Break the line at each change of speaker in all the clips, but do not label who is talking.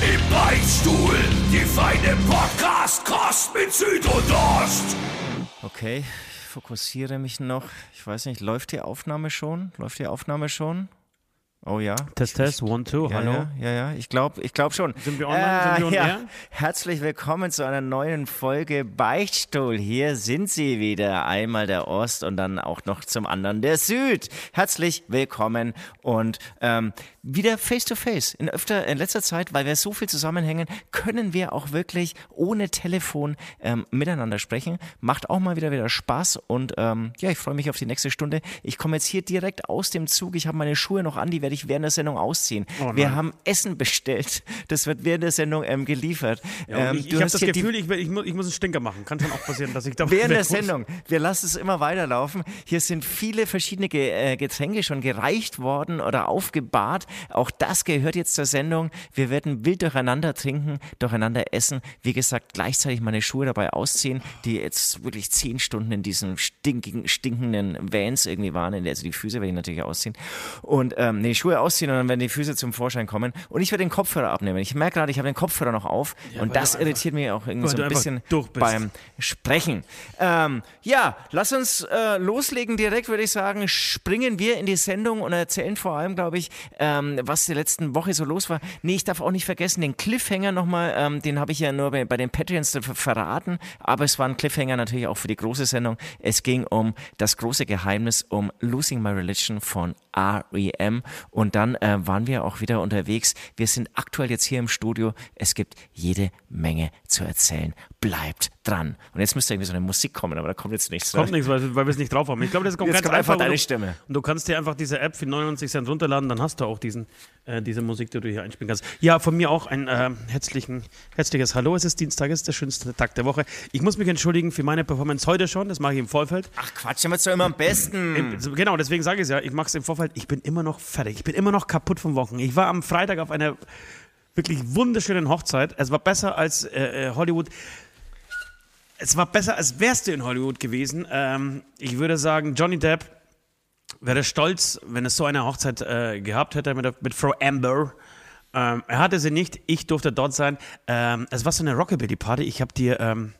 Im Beichtstuhl, die feine Podcast-Kost mit Süd und Ost.
Okay, ich fokussiere mich noch. Ich weiß nicht, läuft die Aufnahme schon? Läuft die Aufnahme schon? Oh ja.
Test, Test, one, two,
Ja,
hallo.
ja, ja, ja. ich glaube ich glaub schon.
Sind wir online? Sind wir on
ja. Herzlich willkommen zu einer neuen Folge Beichtstuhl. Hier sind sie wieder. Einmal der Ost und dann auch noch zum anderen der Süd. Herzlich willkommen und ähm, wieder face to face. In öfter, in letzter Zeit, weil wir so viel zusammenhängen, können wir auch wirklich ohne Telefon ähm, miteinander sprechen. Macht auch mal wieder wieder Spaß und ähm, ja, ich freue mich auf die nächste Stunde. Ich komme jetzt hier direkt aus dem Zug. Ich habe meine Schuhe noch an, die werde ich während der Sendung ausziehen.
Oh
wir haben Essen bestellt. Das wird während der Sendung ähm, geliefert.
Ja,
ähm,
ich ich habe das Gefühl, ich, ich, muss, ich muss einen Stinker machen. Kann schon auch passieren, dass ich da
Während der. Sendung. Wir lassen es immer weiterlaufen. Hier sind viele verschiedene äh, Getränke schon gereicht worden oder aufgebahrt. Auch das gehört jetzt zur Sendung. Wir werden wild durcheinander trinken, durcheinander essen. Wie gesagt, gleichzeitig meine Schuhe dabei ausziehen, die jetzt wirklich zehn Stunden in diesen stinkigen, stinkenden Vans irgendwie waren. Also die Füße werde ich natürlich ausziehen. Und ähm, nee, Schuhe ausziehen und dann werden die Füße zum Vorschein kommen. Und ich werde den Kopfhörer abnehmen. Ich merke gerade, ich habe den Kopfhörer noch auf. und
weil
das irritiert mich auch irgendwie so ein bisschen beim sprechen. Ähm, ja, lass uns äh, loslegen direkt, würde ich sagen. Springen wir in die Sendung und erzählen vor allem, glaube ich, ähm, was die letzten Woche so los war. Nee, ich darf auch nicht vergessen, den Cliffhanger nochmal, ähm, den habe ich ja nur bei, bei den Patreons ver- verraten, aber es war ein Cliffhanger natürlich auch für die große Sendung. Es ging um das große Geheimnis um Losing My Religion von R.E.M. Und dann äh, waren wir auch wieder unterwegs. Wir sind aktuell jetzt hier im Studio. Es gibt jede Menge zu erzählen. Bleibt dran. Und jetzt müsste irgendwie so eine Musik kommen, aber da kommt jetzt nichts.
Kommt nichts, weil, weil wir es nicht drauf haben. Ich glaube, das kommt
Jetzt
ganz
kommt einfach
einfach.
deine Stimme.
Und du kannst dir einfach diese App für 99 Cent runterladen, dann hast du auch diesen, äh, diese Musik, die du hier einspielen kannst. Ja, von mir auch ein äh, herzlichen, herzliches Hallo. Es ist Dienstag, es ist der schönste Tag der Woche. Ich muss mich entschuldigen für meine Performance heute schon, das mache ich im Vorfeld.
Ach Quatsch, damit doch immer am besten.
Genau, deswegen sage ich es ja, ich mache es im Vorfeld. Ich bin immer noch fertig. Ich bin immer noch kaputt vom Wochen. Ich war am Freitag auf einer wirklich wunderschönen Hochzeit. Es war besser als äh, äh, Hollywood. Es war besser, als wärst du in Hollywood gewesen. Ähm, ich würde sagen, Johnny Depp wäre stolz, wenn es so eine Hochzeit äh, gehabt hätte mit, mit Frau Amber. Ähm, er hatte sie nicht, ich durfte dort sein. Ähm, es war so eine Rockabilly-Party. Ich habe dir ähm,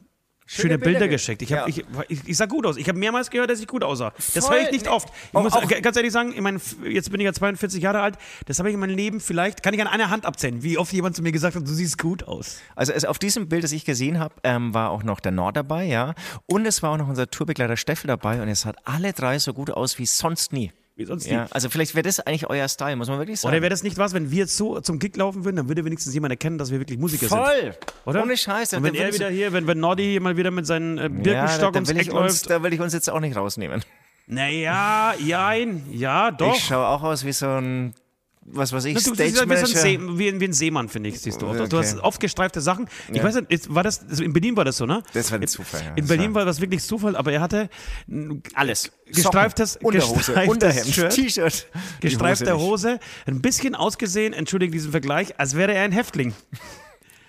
schöne,
Bilder
Bilder
ge-
geschickt. Ich,
Ja.
hab, ich, ich, ich sah gut aus. Ich habe mehrmals gehört, dass ich gut aussah. Das
Voll.
höre ich nicht
Nee.
oft. Ich
Auch-
muss
auch-
ganz ehrlich sagen, ich mein, jetzt bin ich ja 42 Jahre alt. Das habe ich in meinem Leben vielleicht, kann ich an einer Hand abzählen, wie oft jemand zu mir gesagt hat, du siehst gut aus.
Also es, auf diesem Bild, das ich gesehen habe, ähm, war auch noch der Nord dabei, ja. Und es war auch noch unser Tourbegleiter Steffel dabei und es hat alle drei so gut aus wie sonst nie.
Wie sonst
Ja,
nie.
also vielleicht wäre das eigentlich euer Style, muss man wirklich sagen.
Oder wäre das nicht was, wenn wir jetzt so zum Gig laufen würden, dann würde wenigstens jemand erkennen, dass wir wirklich Musiker sind.
Voll!
Oder?
Ohne Scheiß.
Und wenn er wieder hier, wenn, wenn Nordi mal wieder mit seinem äh,
ja,
Birkenstock
da,
ums Eck
uns,
läuft.
da will ich uns jetzt auch nicht rausnehmen.
Naja, jein, ja, doch.
Ich schaue auch aus wie so ein, was weiß ich,
Du, du
Stage
ein
Manager.
See, wie, ein- wie ein Seemann, finde ich, siehst du. aus. Du
Okay.
hast oft gestreifte Sachen. Ich
Ja.
weiß nicht, war das, also in Berlin war das so, ne?
Das war ein Zufall, ja.
In Berlin
war-
das wirklich Zufall, aber er hatte ein
Alles.
Gestreiftes-
Socken, Unterhose, Unterhemd,
Shirt,
T-Shirt.
Gestreifte
nicht.
Hose, ein bisschen ausgesehen, entschuldige diesen Vergleich, als wäre er ein Häftling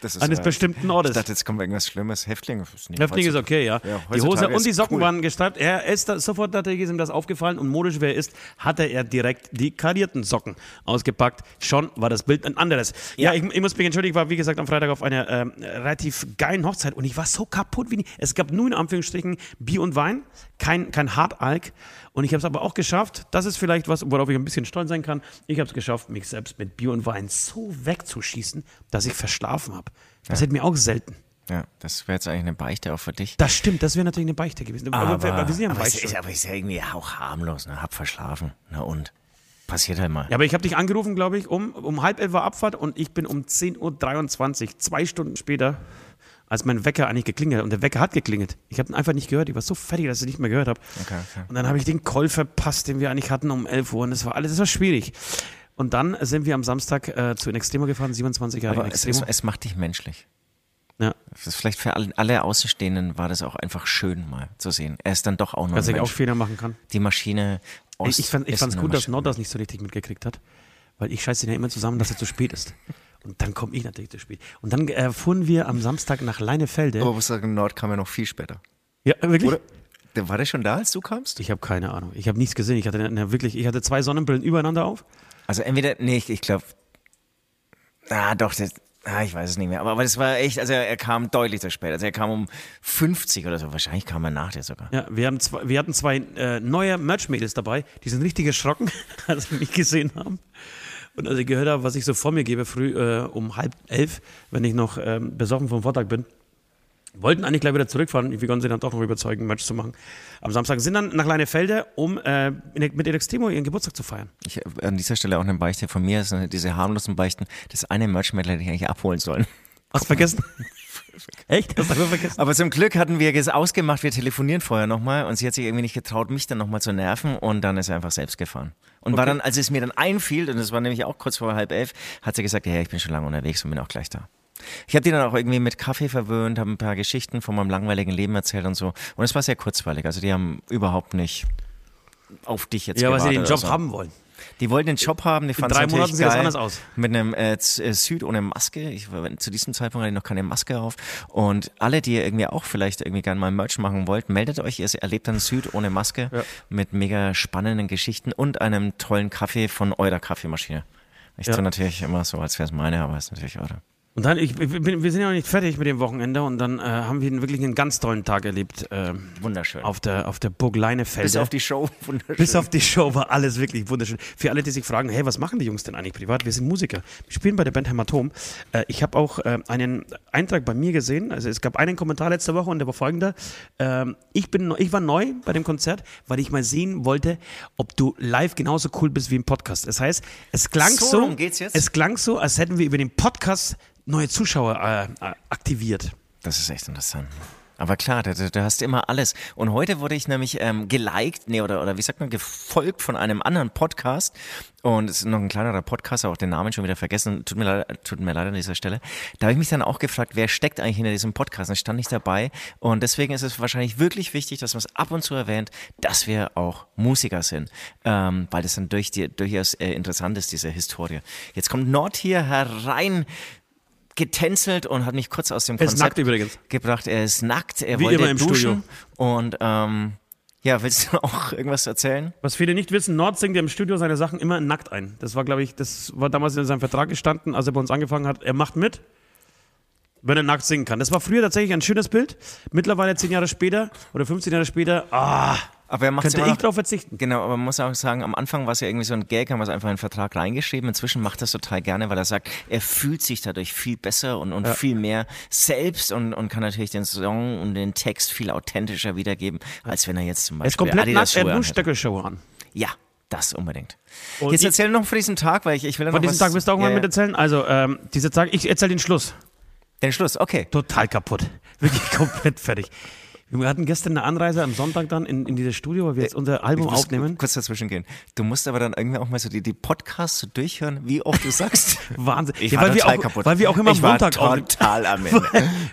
Das ist,
eines
äh,
bestimmten
Ich
Ortes.
dachte, jetzt kommt irgendwas Schlimmes. Häftling. ist nicht
Häftling ist okay, ja.
Ja,
die Hose und die Socken
cool.
waren gestreift. Er ist da, sofort er ist ihm das aufgefallen und modisch wer er ist, hatte er direkt die karierten Socken ausgepackt. Schon war das Bild ein anderes. Ja, ich, ich muss mich entschuldigen, ich war wie gesagt am Freitag auf einer ähm, relativ geilen Hochzeit und ich war so kaputt wie nie. Es gab nur in Anführungsstrichen Bier und Wein, kein, kein Hartalk. Und ich habe es aber auch geschafft, das ist vielleicht was, worauf ich ein bisschen stolz sein kann. Ich habe es geschafft, mich selbst mit Bier und Wein so wegzuschießen, dass ich verschlafen habe. Das hätte mir auch selten.
Ja, das wäre jetzt eigentlich eine Beichte auch für dich.
Das stimmt, das wäre natürlich eine Beichte gewesen. Aber, wir, wir sind ja
aber, ist, aber ist ja irgendwie auch harmlos, ne? Hab verschlafen. Na und? Passiert halt mal.
Ja, aber ich habe dich angerufen, glaube ich, um, um halb elf war Abfahrt und ich bin um 10.23 Uhr, zwei Stunden später, als mein Wecker eigentlich geklingelt hat. Und der Wecker hat geklingelt. Ich habe ihn einfach nicht gehört. Ich war so fertig, dass ich nicht mehr gehört habe.
Okay, okay.
Und dann habe ich den Call verpasst, den wir eigentlich hatten um 11 Uhr. Und das war alles, das war schwierig. Und dann sind wir am Samstag äh, zu In Extremo gefahren, 27 Jahre
Aber
In
es,
Extremo.
es, es macht dich menschlich.
Ja.
Vielleicht für alle, alle Außenstehenden war das auch einfach schön mal zu sehen. Er ist dann doch auch noch
Dass ich auch. Fehler machen kann.
Die Maschine Ost
Ich, ich fand es gut, dass. Nord das nicht so richtig mitgekriegt hat, weil ich scheiße ihn ja immer zusammen, dass er zu spät ist. Und dann komme ich natürlich zu spät. Und dann äh, fuhren wir am Samstag nach Leinefelde.
Aber sagen, Nord kam ja noch viel später.
ja, wirklich?
Oder? Der war der schon da, als du kamst?
Ich habe keine Ahnung. Ich habe nichts gesehen. Ich hatte ne, wirklich, ich hatte zwei Sonnenbrillen übereinander auf.
Also entweder, nee, ich, ich glaube, ah, doch, das, ah, ich weiß es nicht mehr. Aber, aber das war echt, also er, er kam deutlich zu spät. Also er kam um 50 oder so. Wahrscheinlich kam er nach dir sogar.
Ja, wir, haben zwei, wir hatten zwei äh, neue Merch-Mädels dabei, die sind richtig erschrocken, als sie mich gesehen haben. Und als ich gehört habe, was ich so vor mir gebe, früh äh, um halb elf, wenn ich noch ähm, besoffen vom Vortag bin, wollten eigentlich gleich wieder zurückfahren. Wir konnten sie dann doch noch überzeugen, Match zu machen. Am Samstag sind dann nach Leinefelde, um äh, mit Extremo ihren Geburtstag zu feiern.
Ich, äh, an dieser Stelle auch eine Beichte von mir, sind diese harmlosen Beichten. Das eine Merch-Mädel hätte ich eigentlich abholen sollen.
Hast du vergessen? Echt? Hast du vergessen?
Aber zum Glück hatten wir es ausgemacht, wir telefonieren vorher nochmal und sie hat sich irgendwie nicht getraut, mich dann nochmal zu nerven und dann ist sie einfach selbst gefahren. Und war dann, als es mir dann einfiel, und das war nämlich auch kurz vor halb elf, hat sie gesagt, ja, ich bin schon lange unterwegs und bin auch gleich da. Ich habe die dann auch irgendwie mit Kaffee verwöhnt, habe ein paar Geschichten von meinem langweiligen Leben erzählt und so. Und es war sehr kurzweilig. Also die haben überhaupt nicht auf dich jetzt
Ja, weil sie den Job
so.
haben wollen.
Die wollten den Job haben, die fanden
drei
es
Monaten
natürlich
sieht das anders aus.
Mit einem äh, äh, Süd ohne Maske. Ich, zu diesem Zeitpunkt hatte ich noch keine Maske auf. Und alle, die irgendwie auch vielleicht irgendwie gerne mal Merch machen wollt, meldet euch. Ihr erlebt dann Süd ohne Maske mit mega spannenden Geschichten und einem tollen Kaffee von eurer Kaffeemaschine. Ich
Ja.
tue natürlich immer so, als wäre es meine, aber es ist natürlich eure.
Und dann, ich, ich bin, wir sind ja noch nicht fertig mit dem Wochenende und dann äh, haben wir wirklich einen ganz tollen Tag erlebt ähm,
Wunderschön.
auf der, auf der Burg Leinefelde.
Bis auf die Show. Wunderschön.
Bis auf die Show war alles wirklich wunderschön. Für alle, die sich fragen, hey, was machen die Jungs denn eigentlich privat? Wir sind Musiker. Wir spielen bei der Band Hämatom. Äh, ich habe auch äh, einen Eintrag bei mir gesehen. Also es gab einen Kommentar letzte Woche und der war folgender. Ähm, ich, bin, ich war neu bei dem Konzert, weil ich mal sehen wollte, ob du live genauso cool bist wie im Podcast. Das heißt, es klang
So
so,
geht's jetzt?
es klang so, als hätten wir über den Podcast neue Zuschauer äh, äh, aktiviert.
Das ist echt interessant. Aber klar, du, du hast immer alles. Und heute wurde ich nämlich ähm, geliked, nee, oder, oder wie sagt man, gefolgt von einem anderen Podcast. Und es ist noch ein kleinerer Podcast, auch den Namen schon wieder vergessen. Tut mir leid, tut mir leid an dieser Stelle. Da habe ich mich dann auch gefragt, wer steckt eigentlich hinter diesem Podcast? Und stand nicht dabei. Und deswegen ist es wahrscheinlich wirklich wichtig, dass man es ab und zu erwähnt, dass wir auch Musiker sind. Ähm, weil das dann durch die, durchaus äh, interessant ist, diese Historie. Jetzt kommt Nord hier herein getänzelt und hat mich kurz aus dem
Er ist
Konzept gebracht. Er ist nackt, er
Wie
wollte
immer im
duschen.
Studio.
Und ähm, ja, willst du auch irgendwas erzählen?
Was viele nicht wissen, Nord singt ja im Studio seine Sachen immer nackt ein. Das war, glaube ich, das war damals in seinem Vertrag gestanden, als er bei uns angefangen hat. Er macht mit, wenn er nackt singen kann. Das war früher tatsächlich ein schönes Bild. Mittlerweile zehn Jahre später oder 15 Jahre später, ah,
Aber er macht
könnte ich drauf verzichten.
Genau, aber man muss auch sagen, am Anfang war es ja irgendwie so ein Gag, haben wir es einfach in den Vertrag reingeschrieben. Inzwischen macht er es total gerne, weil er sagt, er fühlt sich dadurch viel besser und, und viel mehr selbst und, und kann natürlich den Song und den Text viel authentischer wiedergeben, als wenn er jetzt zum Beispiel
komplett
Adidas
nackt, er
Schuhe
hat nur
anhätte.
Stöckelshow an.
Ja, das unbedingt.
Und
Jetzt erzähl noch von diesem Tag, weil ich, ich will ja noch
Von diesem Tag willst du auch
Ja,
mal
ja.
mit erzählen? Also, ähm, dieser Tag, ich erzähle den Schluss.
Den Schluss, okay.
Total kaputt. Wirklich komplett fertig. Wir hatten gestern eine Anreise am Sonntag dann in, in dieses Studio, weil wir jetzt unser Album
Ich muss
aufnehmen.
kurz dazwischen gehen. Du musst aber dann irgendwie auch mal so die, die Podcasts so durchhören, wie oft du sagst.
Wahnsinn.
Ich
Ja,
war
weil, wir
total
auch,
kaputt.
weil wir auch immer
ich war
Montag aufnehmen.
total am Ende.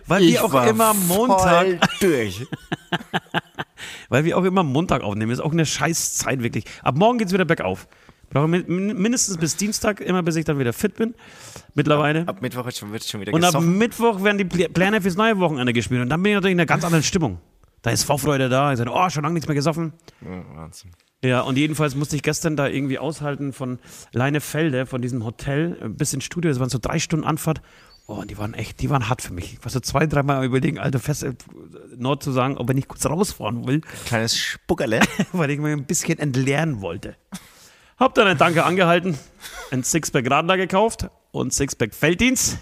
Weil
ich
wir auch
war
immer Montag,
durch.
weil wir auch immer Montag aufnehmen. ist auch eine scheiß Zeit wirklich. Ab morgen geht's wieder bergauf. Brauche min- min- mindestens bis Dienstag, immer bis ich dann wieder fit bin. Mittlerweile.
Ab Mittwoch wird schon, wird schon wieder
Und ab
gesoffen.
Mittwoch werden die Pl- Pläne fürs neue Wochenende gespielt. Und dann bin ich natürlich in einer ganz anderen Stimmung. Da ist Vorfreude da. Ich sage, oh, schon lange nichts mehr gesoffen.
Ja, Wahnsinn.
Ja, und jedenfalls musste ich gestern da irgendwie aushalten von Leinefelde, von diesem Hotel äh, bis ins Studio. Es waren so drei Stunden Anfahrt. Oh, und die waren echt, die waren hart für mich. Ich war so zwei, dreimal überlegen, Alter, fest äh, Nord zu sagen, ob er nicht kurz rausfahren will,
Kleines Spuckerle.
weil ich mir ein bisschen entleeren wollte. Hab dann einen Tanker angehalten, ein Sixpack Radler gekauft und Sixpack Felddienst.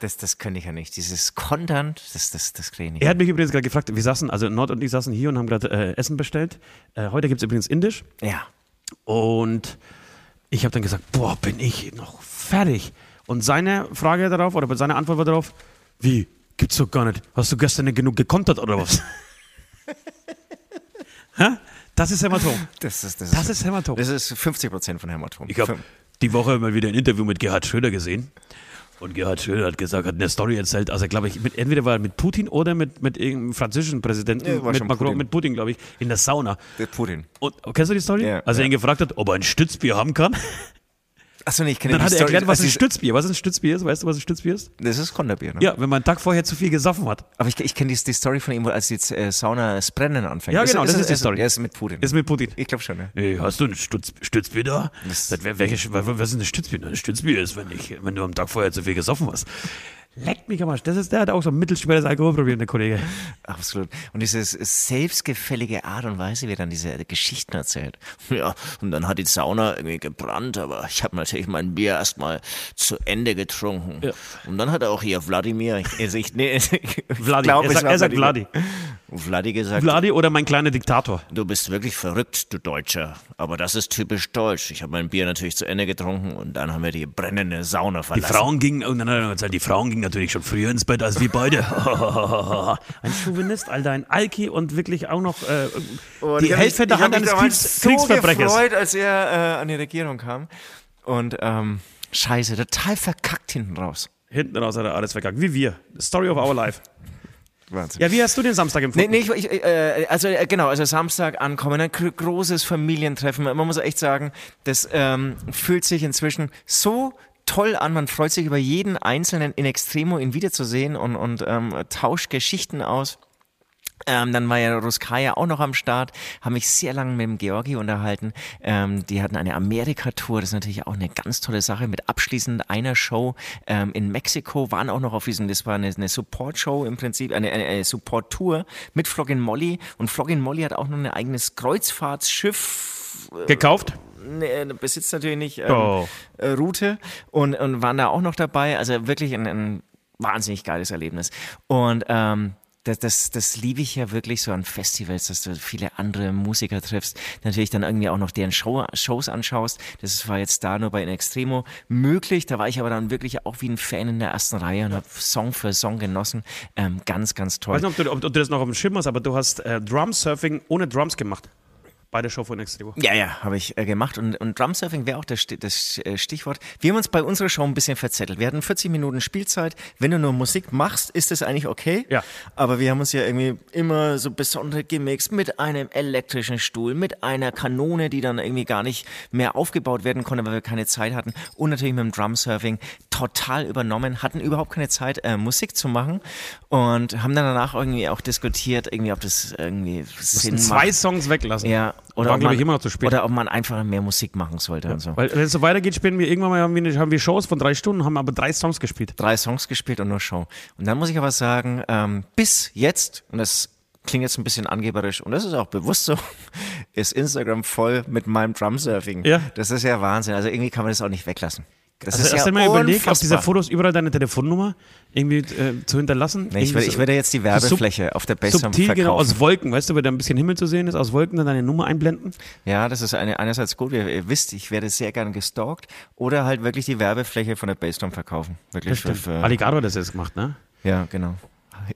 Das, das könnte ich ja nicht. Dieses Kontern, das, das, das kriege ich nicht.
Er hat mich übrigens gerade gefragt, wir saßen, also Nord und ich saßen hier und haben gerade äh, Essen bestellt. Äh, heute gibt es übrigens Indisch.
Ja.
Und ich habe dann gesagt, boah, bin ich noch fertig. Und seine Frage darauf, oder seine Antwort war darauf, wie, gibt's doch gar nicht. Hast du gestern nicht genug gekontert oder was? Hä? Das ist Hämatom.
Das ist, das
Das ist Hämatom.
Das ist 50 Prozent von Hämatom.
Ich habe die Woche mal wieder ein Interview mit Gerhard Schröder gesehen. Und Gerhard Schröder hat gesagt, hat eine Story erzählt, also glaube ich, mit, entweder war er mit Putin oder mit, mit irgendeinem französischen Präsidenten,
Ja,
mit Macron,
Putin.
mit Putin, glaube ich, in der Sauna.
Der Putin.
Und kennst du die Story?
Ja,
Als er ihn gefragt hat, ob er ein Stützbier haben kann.
Achso, nee, ich kenne
Dann
die
hat er erklärt, was ein
die-
Stützbier, was ein Stützbier ist. Weißt du, was ein Stützbier ist?
Das ist Konterbier, ne?
Ja, wenn man einen Tag vorher zu viel gesoffen hat.
Aber ich, ich kenne die, die Story von ihm, wo als die äh, Sauna das Brennen anfängt.
Ja, genau, das ist die
ist,
Story.
Er ist mit Putin.
Ist mit Putin.
ich glaube schon, ja.
Hey, hast du ein Stütz, Stützbier da?
Das-
Das, welche, was was ist ein Stützbier? Ein Stützbier ist, wenn, ich, wenn du am Tag vorher zu viel gesoffen hast. Leck mich am Arsch. Das ist, der hat auch so ein mittelschweres Alkoholproblem, der Kollege.
Absolut. Und diese selbstgefällige Art und Weise, wie er dann diese Geschichten erzählt. Ja, und dann hat die Sauna irgendwie gebrannt, aber ich habe natürlich mein Bier erstmal zu Ende getrunken.
Ja.
Und dann hat er auch hier Wladimir, also ich, nee, ich
Vladi.
glaub,
er sagt, er sagt. Vladi.
Vladi gesagt,
Vladi oder mein kleiner Diktator.
du bist wirklich verrückt, du Deutscher. Aber das ist typisch deutsch. Ich habe mein Bier natürlich zu Ende getrunken und dann haben wir die brennende Sauna
Die
verlassen.
Frauen gingen, und dann hat er gesagt, die Frauen gingen natürlich schon früher ins Bett als wir beide. ein Chauvinist, Alter, ein Alki und wirklich auch noch äh,
Und
die
hab
Hand
mich
eines Kriegs,
so
Kriegsverbrechers.
gefreut, als er äh, an die Regierung kam. Und ähm, scheiße, total verkackt hinten raus.
Hinten raus hat er alles verkackt. Wie wir. Story of our life.
Wahnsinn.
Ja, wie hast du den Samstag
Nee,
empfunden?
nee, ich, ich, äh, also äh, genau, also Samstag ankommen, ein gr- großes Familientreffen. Man muss echt sagen, das ähm, fühlt sich inzwischen so toll an. Man freut sich über jeden Einzelnen in Extremo, ihn wiederzusehen und, und ähm, tauscht Geschichten aus. Ähm, dann war ja Ruskaya auch noch am Start, haben mich sehr lange mit dem Georgi unterhalten. Ähm, die hatten eine Amerika-Tour, das ist natürlich auch eine ganz tolle Sache, mit abschließend einer Show ähm, in Mexiko, waren auch noch auf diesem, das war eine, eine Support-Show im Prinzip, eine, eine, eine Support-Tour mit Floggin Molly und Floggin Molly hat auch noch ein eigenes Kreuzfahrtsschiff
Gekauft?
Ne, besitzt natürlich nicht ähm, äh, Route und, und waren da auch noch dabei. Also wirklich ein, ein wahnsinnig geiles Erlebnis. Und ähm, das, das, das liebe ich ja wirklich so an Festivals, dass du viele andere Musiker triffst, natürlich dann irgendwie auch noch deren Show, Shows anschaust. Das war jetzt da nur bei In Extremo möglich. Da war ich aber dann wirklich auch wie ein Fan in der ersten Reihe und habe Song für Song genossen. Ähm, ganz, ganz toll.
Ich weiß nicht, ob du, ob, ob du das noch auf dem Schirm hast, aber du hast äh, Drum-Surfing ohne Drums gemacht. Bei der Show von Extremo.
Ja, ja, habe ich äh, gemacht. Und, und Drumsurfing wäre auch das, das äh, Stichwort. Wir haben uns bei unserer Show ein bisschen verzettelt. Wir hatten 40 Minuten Spielzeit. Wenn du nur Musik machst, ist das eigentlich okay.
Ja.
Aber wir haben uns ja irgendwie immer so besondere Gimmicks mit einem elektrischen Stuhl, mit einer Kanone, die dann irgendwie gar nicht mehr aufgebaut werden konnte, weil wir keine Zeit hatten. Und natürlich mit dem Drumsurfing total übernommen, hatten überhaupt keine Zeit, äh, Musik zu machen. Und haben dann danach irgendwie auch diskutiert, irgendwie, ob das irgendwie Sinn macht.
Zwei Songs weglassen.
Ja, oder
War,
ob
glaube
man,
ich, immer noch zu spät.
Oder ob man einfach mehr Musik machen sollte und so.
Weil wenn es so weitergeht, spielen wir irgendwann mal haben wir, haben wir Shows von drei Stunden, haben aber drei Songs gespielt.
Drei Songs gespielt und nur Show. Und dann muss ich aber sagen, ähm, bis jetzt, und das klingt jetzt ein bisschen angeberisch, und das ist auch bewusst so, ist Instagram voll mit meinem Drumsurfing.
Ja.
Das ist ja Wahnsinn. Also irgendwie kann man das auch nicht weglassen. Das
Also
ist
hast
ja
du mal überlegt, auf diese
unfassbar.
Fotos überall deine Telefonnummer irgendwie äh, zu hinterlassen?
Nee, ich, würde,
so-
ich würde jetzt die
so
Werbefläche auf der Bassdrum
Subtil, genau,
verkaufen.
aus Wolken, weißt du, wenn da ein bisschen Himmel zu sehen ist, aus Wolken dann deine Nummer einblenden.
Ja, das ist eine, einerseits gut. Ihr, ihr wisst, ich werde sehr gern gestalkt. Oder halt wirklich die Werbefläche von der Bassdrum verkaufen. Wirklich für, für,
Alligator hat das jetzt gemacht, ne?
Ja, genau.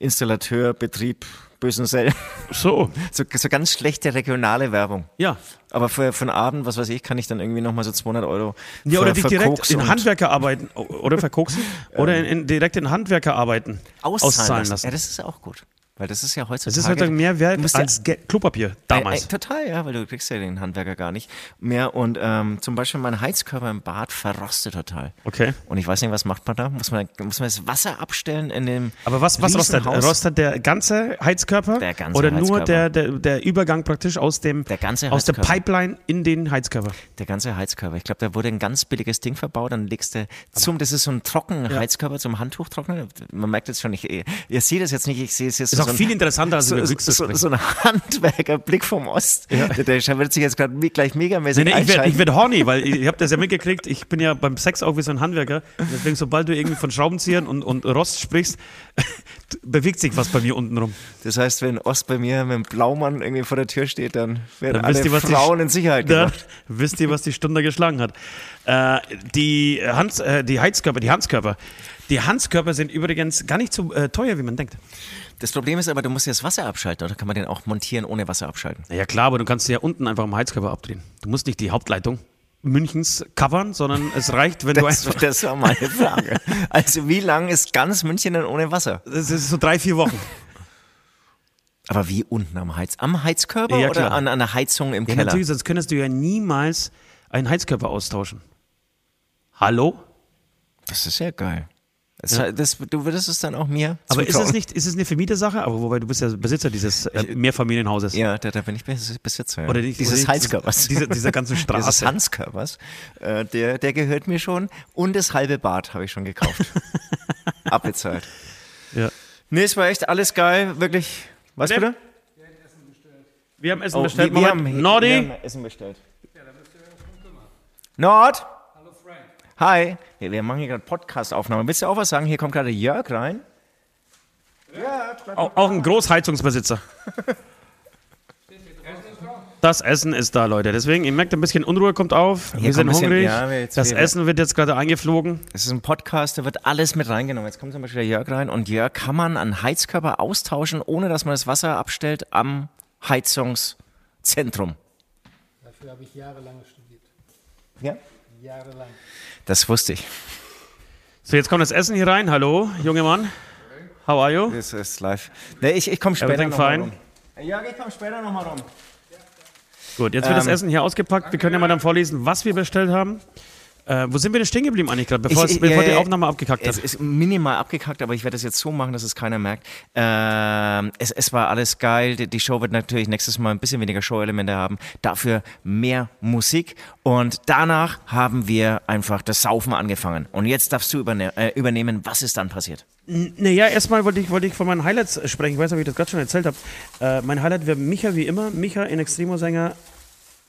Installateur, Betrieb, Bösensell.
So,
So, so ganz schlechte regionale Werbung.
ja.
Aber für, für einen Abend, was weiß ich, kann ich dann irgendwie nochmal so 200 Euro
Ja, oder dich direkt in Handwerker arbeiten oder verkoksen oder in, in, direkt in Handwerker arbeiten
auszahlen, lassen. Ja, das ist auch gut. Weil das ist ja heutzutage...
Das ist halt mehr wert
ja-
als Ge Klopapier damals.
Äh, äh, total, ja, weil du kriegst ja den Handwerker gar nicht mehr. Und ähm, zum Beispiel mein Heizkörper im Bad verrostet total.
Okay.
Und ich weiß nicht, was macht man da? Muss man, muss man das Wasser abstellen in dem
Aber was, was rostet? Rostet der ganze Heizkörper?
Der ganze
oder nur
Heizkörper.
der, der, der Übergang praktisch aus dem
Der ganze
aus der. Pipeline in den Heizkörper?
Der ganze Heizkörper. Ich glaube, da wurde ein ganz billiges Ding verbaut. Dann legst du zum, das ist so ein trocken Heizkörper zum Handtuchtrocknen. Man merkt jetzt schon, ich, ihr seht es jetzt nicht, ich sehe es jetzt
Ist auch
so
viel interessanter, als
so,
über
so,
Glück zu
so,
sprechen.
so ein Handwerkerblick vom Ost. Der, der wird sich jetzt gerade gleich megamäßig
Nee, nee, ich werde werd horny, weil ich, ich habe das ja mitgekriegt. Ich bin ja beim Sex auch wie so ein Handwerker. Deswegen, sobald du irgendwie von Schraubenziehern und, und Rost sprichst, bewegt sich was bei mir unten rum.
Das heißt, wenn Ost bei mir mit dem Blaumann irgendwie vor der Tür steht, dann werden
Dann
alle
ihr, die
Frauen
Sch-
in Sicherheit
Dann
gebracht.
wisst ihr, was die Stunde geschlagen hat. Äh, die, Hans, äh, die Heizkörper, die Hanskörper. Die Hanskörper sind übrigens gar nicht so äh, teuer, wie man denkt.
Das Problem ist aber, du musst ja das Wasser abschalten, oder kann man den auch montieren ohne Wasser abschalten?
Ja klar, aber du kannst ja unten einfach am Heizkörper abdrehen. Du musst nicht die Hauptleitung. Münchens covern, sondern es reicht, wenn du
Das,
einfach.
das war meine Frage. Also wie lang ist ganz München denn ohne Wasser?
Das ist so drei, vier Wochen.
Aber wie unten am Heiz? Am Heizkörper
Ja,
oder an, der Heizung im
Ja,
Keller?
natürlich, sonst könntest du ja niemals einen Heizkörper austauschen. Hallo?
Das ist ja geil. Das, das, du würdest es dann auch mir
Aber ist
zutrauen?
es nicht, ist es eine Vermietersache? Aber wobei du bist ja Besitzer dieses äh, Mehrfamilienhauses.
Ja, da, da bin ich Bes- Besitzer. Ja.
Oder nicht-
Dieses
oder
Heizkörpers.
dieser- dieser ganzen
Dieses
Straße.
Hanskörpers. Äh, der, der gehört mir schon. Und das halbe Bad habe ich schon gekauft. Abbezahlt.
Ja.
Nee, es war echt alles geil. Wirklich. Was
Bitte?
bitte?
Wir haben Essen
Oh,
bestellt.
wir, wir
Moment.
haben,
Nordi?
wir haben Essen bestellt. Nord? Hallo Frank. Hi. Wir machen hier gerade Podcast-Aufnahme. Willst du auch was sagen? Hier kommt gerade Jörg rein.
Auch, auch ein Großheizungsbesitzer. Das Essen ist da, Leute. Deswegen, ihr merkt, ein bisschen Unruhe kommt auf. wir
kommt
sind
bisschen-
hungrig.
ja, wir
das
wir-
Essen wird jetzt gerade eingeflogen.
Es ist ein Podcast, da wird alles mit reingenommen. Jetzt kommt zum Beispiel der Jörg rein und Jörg kann man einen Heizkörper austauschen, ohne dass man das Wasser abstellt am Heizungszentrum.
Dafür habe ich jahrelang studiert.
Ja?
Jahrelang.
Das wusste ich.
So, jetzt kommt das Essen hier rein. Hallo, junger Mann. How are you?
Das ist live. Nee, ich, ich komme später
Everything
noch mal
fine?
rum. Jörg, ich komme später nochmal rum.
Gut, jetzt wird das
Ähm,
Essen hier ausgepackt. Wir können ja mal dann vorlesen, was wir bestellt haben. Äh, wo sind wir denn stehen geblieben eigentlich gerade, bevor,
Ich-
es, bevor
ja,
die Aufnahme abgekackt
Es
hat?
ist minimal abgekackt, aber ich werde es jetzt so machen, dass es keiner merkt. Ähm, es, es war alles geil. Die, die Show wird natürlich nächstes Mal ein bisschen weniger Show-Elemente haben. Dafür mehr Musik. Und danach haben wir einfach das Saufen angefangen. Und jetzt darfst du überne äh, übernehmen, was ist dann passiert.
Naja, erstmal wollte ich, wollte ich von meinen Highlights sprechen. Ich weiß nicht, ob ich das gerade schon erzählt habe. Äh, mein Highlight wäre Micha wie immer. Micha in Extremo-Sänger,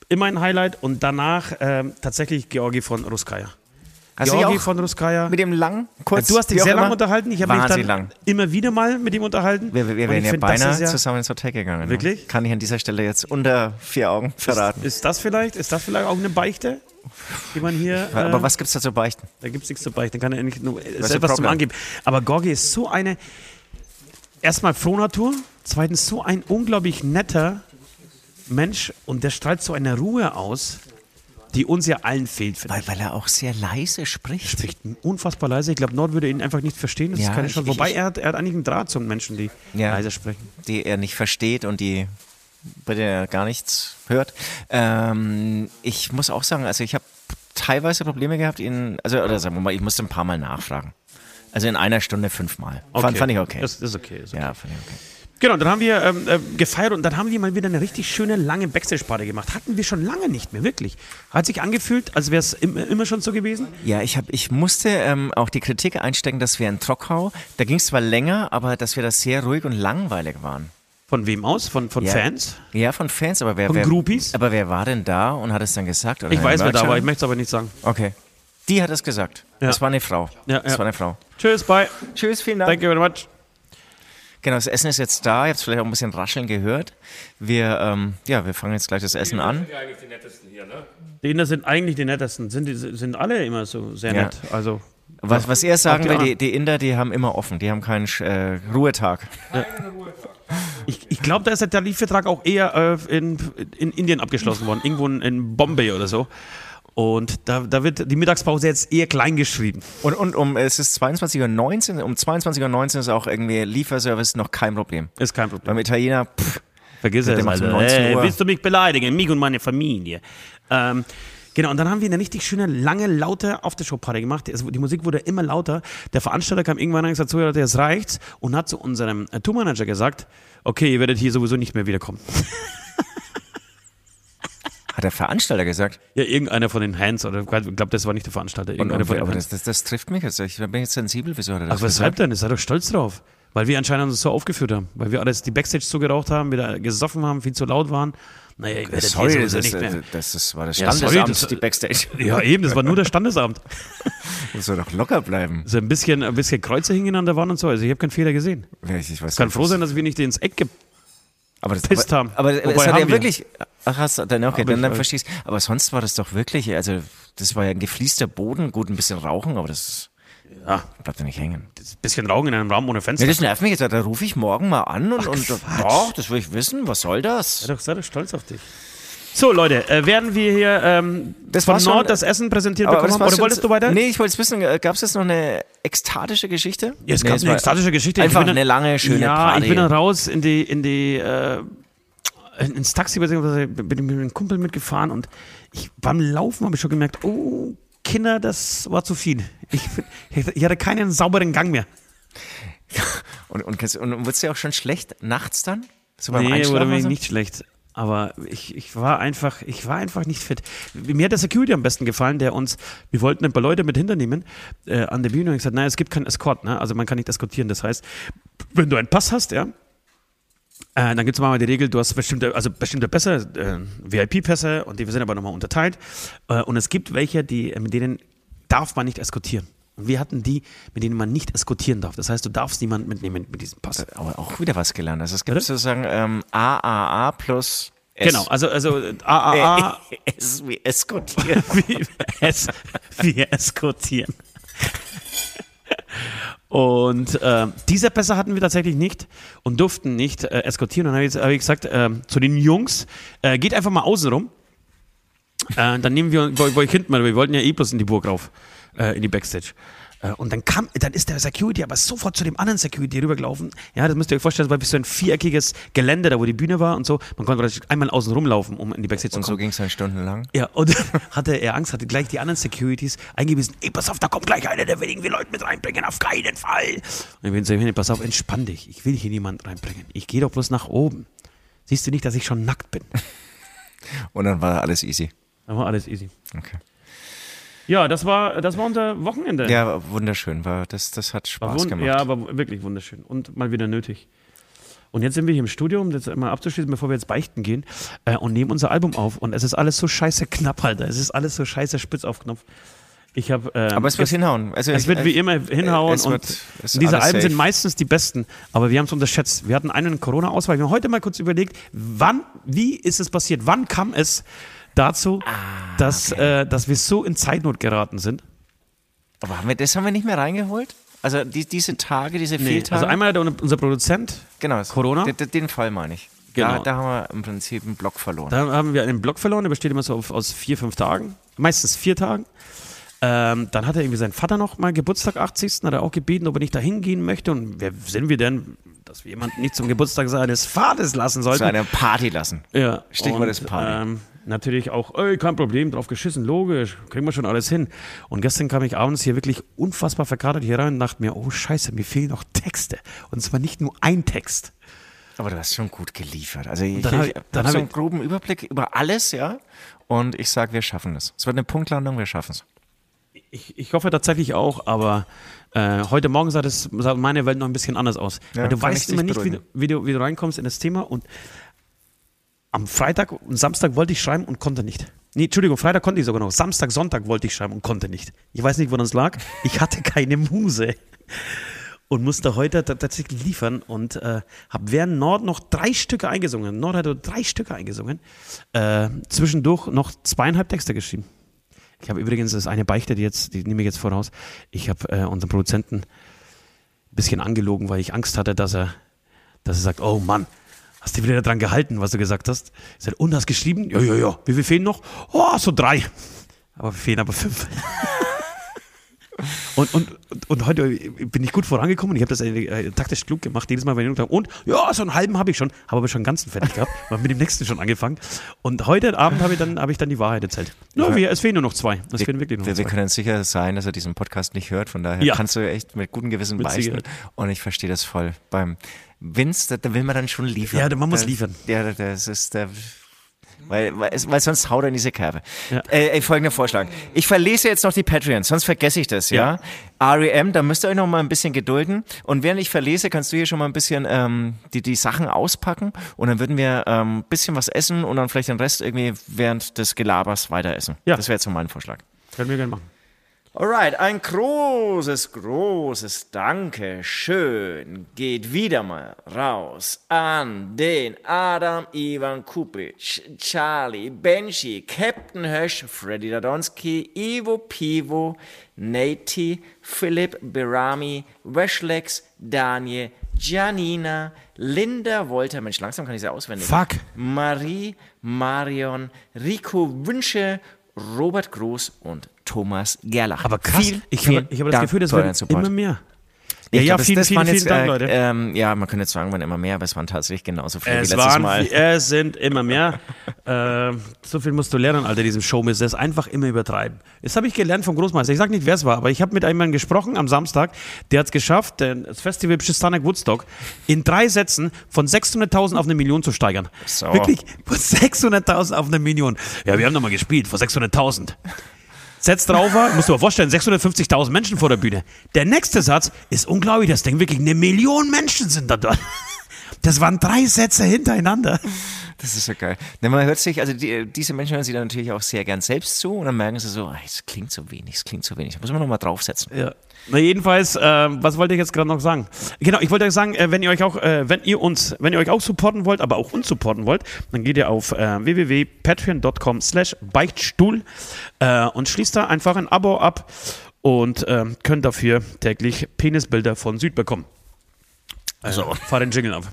immer ein Highlight. Und danach ähm, tatsächlich Georgi von Ruskaya.
Hast
Georgi von Ruskaya.
mit dem lang, kurz?
du hast dich sehr lange unterhalten. Ich habe mich dann
lang.
immer wieder mal mit ihm unterhalten.
Wir, wir
Und
wären ja
find,
beinahe
ist ja-
zusammen ins Hotel gegangen.
Wirklich?
Kann ich an dieser Stelle jetzt unter vier Augen verraten.
Ist das vielleicht, ist das vielleicht auch eine Beichte, die man hier... äh,
Aber was gibt's da zu beichten?
Da gibt es nichts zu beichten, kann er nicht nur ist
ist
etwas zum? Angeben. Aber Gorgi ist so eine, erstmal Frohnatur, zweitens so ein unglaublich netter Mensch und der strahlt so eine Ruhe aus, die uns ja allen fehlt,
Weil,
ich.
weil er auch sehr leise spricht.
Spricht unfassbar leise. Ich glaube, Nord würde ihn einfach nicht verstehen. Das
Ja,
ist keine Chance. Wobei
ich-
er, hat, er hat eigentlich einen Draht zu Menschen, die
Ja.
leise sprechen.
die er nicht versteht und die bei der er gar nichts hört. Ähm, ich muss auch sagen, also ich habe teilweise Probleme gehabt, ihn, also oder sagen wir mal, ich musste ein paar Mal nachfragen. Also in einer Stunde fünfmal. Fand, fand ich okay.
Das, ist okay. Das ist okay.
ja, fand ich okay.
Genau, dann haben wir ähm, äh, gefeiert und dann haben wir mal wieder eine richtig schöne lange Backstage-Party gemacht. Hatten wir schon lange nicht mehr, wirklich. Hat sich angefühlt, als wäre es im, immer schon so gewesen.
Ja, ich, hab, ich musste ähm, auch die Kritik einstecken, dass wir in Trockau, da ging es zwar länger, aber dass wir da sehr ruhig und langweilig waren.
Von wem aus? Von, von
Ja.
Fans?
Ja, von Fans, aber wer,
Von
wer,
Groupies?
aber wer war denn da und hat es dann gesagt? Oder
Ich weiß, wer da war, ich möchte es aber nicht sagen.
Okay. Die hat es gesagt.
Ja.
Das war eine Frau.
Ja,
das
ja.
war eine Frau.
Tschüss, bye.
Tschüss, vielen Dank.
Thank you very much.
Genau, das Essen ist jetzt da. Ihr habt es vielleicht auch ein bisschen rascheln gehört. Wir, ähm, ja, wir fangen jetzt gleich das Essen an.
Die Inder sind eigentlich die nettesten. Sind, die, sind alle immer so sehr
Ja.
nett. Also,
Was, was er sagen
die
will, die, die Inder, die haben immer offen. Die haben keinen äh, Ruhetag.
ich, ich glaube, da ist der Tarifvertrag auch eher äh, in, in Indien abgeschlossen worden. Irgendwo in, in Bombay oder so. Und da, da wird die Mittagspause jetzt eher klein geschrieben.
Und, und um, es ist 22.19 Uhr. Um 22.19 Uhr ist auch irgendwie Lieferservice noch kein Problem.
Ist kein Problem.
Beim Italiener, pff,
Vergiss es, Alter.
19 Uhr.
willst du mich beleidigen? Mich und meine Familie. Ähm, genau, und dann haben wir eine richtig schöne, lange, laute Aftershow-Party gemacht. Die Musik wurde immer lauter. Der Veranstalter kam irgendwann und gesagt, so, Leute, jetzt reicht's. Und hat zu unserem äh, Tourmanager gesagt, okay, ihr werdet hier sowieso nicht mehr wiederkommen.
hat der Veranstalter gesagt.
ja, irgendeiner von den Hands, oder ich glaube, das war nicht der Veranstalter.
Und,
Irgendeiner
und,
von den
aber
Hands.
das, das, das trifft mich jetzt. Ich bin jetzt sensibel. Wieso hat er das
Ach, weshalb denn? Sei doch stolz drauf. Weil wir anscheinend uns so aufgeführt haben. Weil wir alles die Backstage zugeraucht haben, wieder gesoffen haben, viel zu laut waren. Naja, ich werde
Sorry, das,
nicht mehr.
das, ist, war das
Ja, sorry,
Standesamt,
das-
die Backstage.
Ja, eben, das war nur der Standesamt.
Das soll doch locker bleiben.
So ein bisschen, ein bisschen Kreuze hingen an der Wand und so. Also ich habe keinen Fehler gesehen.
Ich, ich weiß
Kann
nicht,
froh sein, dass wir nicht ins Eck ge
aber das, aber,
haben.
Aber
Wobei
es hat ja
wir.
wirklich. Ach, hast du, dann, okay,
Aber
dann, dann verstehe ich Aber sonst war das doch wirklich, also das war ja ein gefliester Boden, gut, ein bisschen Rauchen, aber das
Ja,
bleibt ja nicht hängen.
ein bisschen Rauchen in einem Raum ohne Fenster.
Ja, das nervt mich jetzt, da rufe ich morgen mal an und, und
Quatsch.
doch, das will ich wissen, was soll das?
Sei doch, sei doch stolz auf dich. So, Leute, äh, werden wir hier ähm,
Das
von
schon.
Nord das Essen präsentiert bekommen haben? Oder wolltest du weiter?
Nee, ich wollte es wissen, gab es jetzt noch eine ekstatische Geschichte?
Ja, es
nee,
gab eine
war
ekstatische Geschichte. Ich
Einfach
bin dann-
eine lange, schöne
ja,
Party.
ich bin dann raus in die, in die, äh, ins Taxi, beziehungsweise bin ich mit einem Kumpel mitgefahren und ich, beim Laufen habe ich schon gemerkt, oh, Kinder, das war zu viel. Ich, ich hatte keinen sauberen Gang mehr.
und, und, kennst- und, und wurdest du ja auch schon schlecht nachts dann? So beim
Nee, wurde mir
und so?
nicht schlecht. Aber ich, ich war einfach, ich war einfach nicht fit. Mir hat der Security am besten gefallen, der uns, wir wollten ein paar Leute mit hinternehmen äh, an der Bühne und gesagt, nein, es gibt keinen Escort, ne? Also man kann nicht eskortieren. Das heißt, wenn du einen Pass hast, ja, äh, dann gibt es mal die Regel, du hast bestimmte, also bestimmte Pässe, äh, VIP-Pässe und die sind aber nochmal unterteilt. Äh, und es gibt welche, die, mit denen darf man nicht eskortieren. Und wir hatten die, mit denen man nicht eskortieren darf. Das heißt, du darfst niemanden mitnehmen mit diesem Pass.
Aber auch wieder was gelernt. Also es gibt
Bitte?
sozusagen ähm, AAA plus S.
Genau, also, also AAA,
S wie eskortieren.
wie es, wir eskortieren. Und äh, diese Pässe hatten wir tatsächlich nicht und durften nicht äh, eskortieren. Und dann habe ich, hab ich gesagt äh, zu den Jungs, äh, geht einfach mal außen rum. Äh, dann nehmen wir, wo, wo ich hinten mal, wir wollten ja eh bloß in die Burg rauf, äh, in die Backstage. Äh, Und dann kam, dann ist der Security aber sofort zu dem anderen Security rübergelaufen. Ja, das müsst ihr euch vorstellen, das war so ein viereckiges Gelände, da wo die Bühne war und so. Man konnte einmal außen rumlaufen, um in die Backstage zu
Und
kommen.
so ging es dann stundenlang.
Ja, und hatte er Angst, hatte gleich die anderen Securities eingewiesen, ey, pass auf, da kommt gleich einer, der will irgendwie Leute mit reinbringen, auf keinen Fall. Und ich bin so, pass auf, entspann dich, ich will hier niemanden reinbringen. Ich gehe doch bloß nach oben. Siehst du nicht, dass ich schon nackt bin?
Und dann war alles easy.
Dann war alles easy.
Okay.
Ja, das war, das war unser Wochenende.
Ja, wunderschön. War, das, das hat Spaß gemacht.
Ja, aber wirklich wunderschön und mal wieder nötig. Und jetzt sind wir hier im Studio, um das mal abzuschließen, bevor wir jetzt beichten gehen, äh, und nehmen unser Album auf. Und es ist alles so scheiße knapp, Alter. Es ist alles so scheiße spitz auf Knopf. Ich habe. Ähm,
aber es wird hinhauen. Also
Es
ich-
wird wie immer hinhauen und
wird- ist
diese Alben sind
safe.
meistens die besten, aber wir haben es unterschätzt. Wir hatten einen Corona-Ausfall. Wir haben heute mal kurz überlegt, wann, wie ist es passiert? Wann kam es dazu,
Ah,
dass, äh, dass wir so in Zeitnot geraten sind?
Aber haben wir, das haben wir nicht mehr reingeholt? Also die, diese Tage, diese Fehltage?
Also einmal hat unser Produzent,
genau,
Corona?
Den, den Fall meine ich. Da,
Genau.
da haben wir im Prinzip einen Block verloren.
da haben wir einen Block verloren, der besteht immer so aus vier, fünf Tagen, meistens vier Tagen. Ähm, dann hat er irgendwie sein Vater noch mal Geburtstag 80. hat er auch gebeten, ob er nicht da hingehen möchte. Und wer sind wir denn, dass wir jemanden nicht zum Geburtstag seines Vaters lassen sollten?
Zu einer Party lassen.
Ja,
Stichwort ist Party.
Ähm, natürlich auch, ey, kein Problem, drauf geschissen, logisch, kriegen wir schon alles hin. Und gestern kam ich abends hier wirklich unfassbar verkatert hier rein und dachte mir, oh Scheiße, mir fehlen noch Texte. Und zwar nicht nur ein Text.
Aber du hast schon gut geliefert. Also ich,
dann
ich,
dann
so einen groben Überblick über alles, ja. Und ich sage, wir schaffen es. Es wird eine Punktlandung, wir schaffen es.
Ich, ich hoffe tatsächlich auch, aber äh, heute Morgen sah, das, sah meine Welt noch ein bisschen anders aus.
Ja,
Weil du weißt immer nicht, wie, wie, du, wie du reinkommst in das Thema. Und am Freitag und Samstag wollte ich schreiben und konnte nicht. Nee, Entschuldigung, Freitag konnte ich sogar noch. Samstag, Sonntag wollte ich schreiben und konnte nicht. Ich weiß nicht, woran es lag. Ich hatte keine Muse. Und musste heute ta- tatsächlich liefern und äh, habe während Nord noch drei Stücke eingesungen. Nord hatte drei Stücke eingesungen. Äh, zwischendurch noch zweieinhalb Texte geschrieben. Ich habe übrigens, das eine Beichte, die, jetzt, die nehme ich jetzt voraus. Ich habe äh, unseren Produzenten ein bisschen angelogen, weil ich Angst hatte, dass er, dass er sagt, oh Mann, hast du wieder daran gehalten, was du gesagt hast? Ich sage, und hast geschrieben? Ja, ja, ja. Wie viel fehlen noch? Oh, so drei. Aber wir fehlen aber fünf. Und, und, und, heute bin ich gut vorangekommen. Ich habe das äh, taktisch klug gemacht. Jedes Mal, wenn ich und ja, so einen halben habe ich schon, habe aber schon einen ganzen fertig gehabt. War mit dem nächsten schon angefangen. Und heute Abend habe ich dann, habe ich dann die Wahrheit erzählt. No, wir, es fehlen nur noch zwei. Es fehlen wirklich nur noch
Wir, wir
zwei.
können sicher sein, dass er diesen Podcast nicht hört. Von daher
Ja.
kannst du echt mit gutem Gewissen
Mit. Sicherheit.
Und ich verstehe das voll. Beim Vince, da, da will man dann schon liefern.
Ja, man muss
Da-
liefern.
Ja, das ist der. Weil, weil, weil sonst haut er in diese Kerbe.
Ja.
Äh, ey, folgender Vorschlag. Ich verlese jetzt noch die Patreons, sonst vergesse ich das, ja? REM, da müsst ihr euch noch mal ein bisschen gedulden. Und während ich verlese, kannst du hier schon mal ein bisschen ähm, die, die Sachen auspacken. Und dann würden wir ein ähm, bisschen was essen und dann vielleicht den Rest irgendwie während des Gelabers weiter essen.
Ja.
Das wäre jetzt so mein Vorschlag.
Können wir gerne machen.
Alright, ein großes, großes Dankeschön geht wieder mal raus an den Adam Ivan Kupic, Charlie, Benji, Captain Hösch, Freddy Dadonski, Ivo Pivo, Nati, Philipp Berami, Weshlex, Daniel, Janina, Linda Wolter, Mensch, langsam kann ich sie auswendig.
Fuck.
Marie, Marion, Rico Wünsche, Robert Groß und Thomas Gerlach.
Aber krass,
Vielen,
ich
vielen
habe ich hab das Gefühl, das
Support.
immer mehr. Ja,
glaub, das-
vielen,
das
vielen,
waren
vielen
jetzt,
Dank,
äh,
Leute.
Ähm, ja, man könnte jetzt sagen, waren immer mehr, aber es waren tatsächlich genauso viele wie
Es,
letztes
waren,
Mal.
es sind immer mehr. äh, so viel musst du lernen, Alter, diesem Showmist. Das einfach immer übertreiben. Das habe ich gelernt vom Großmeister. Ich sage nicht, wer es war, aber ich habe mit einem Mann gesprochen am Samstag. Der hat es geschafft, das Festival Przystanek Woodstock in drei Sätzen von 600.000 auf eine Million zu steigern.
So.
Wirklich, von 600.000 auf eine Million. Ja, wir haben nochmal gespielt, vor 600.000. Setzt drauf, war, musst du dir vorstellen, 650.000 Menschen vor der Bühne. Der nächste Satz ist unglaublich, das Ding wirklich, eine Million Menschen sind da dort. Das waren drei Sätze hintereinander.
Das ist so geil. Denn man hört sich, also die, diese Menschen hören sich dann natürlich auch sehr gern selbst zu und dann merken sie so, ah, es klingt so wenig, es klingt so wenig. Da muss man nochmal draufsetzen.
Ja. Na jedenfalls, äh, was wollte ich jetzt gerade noch sagen? Genau, ich wollte euch sagen, äh, wenn ihr euch auch, äh, wenn ihr uns, wenn ihr euch auch supporten wollt, aber auch uns supporten wollt, dann geht ihr auf äh, www.patreon.com slash Beichtstuhl äh, und schließt da einfach ein Abo ab und äh, könnt dafür täglich Penisbilder von Süd bekommen. Also, fahr den Jingle auf.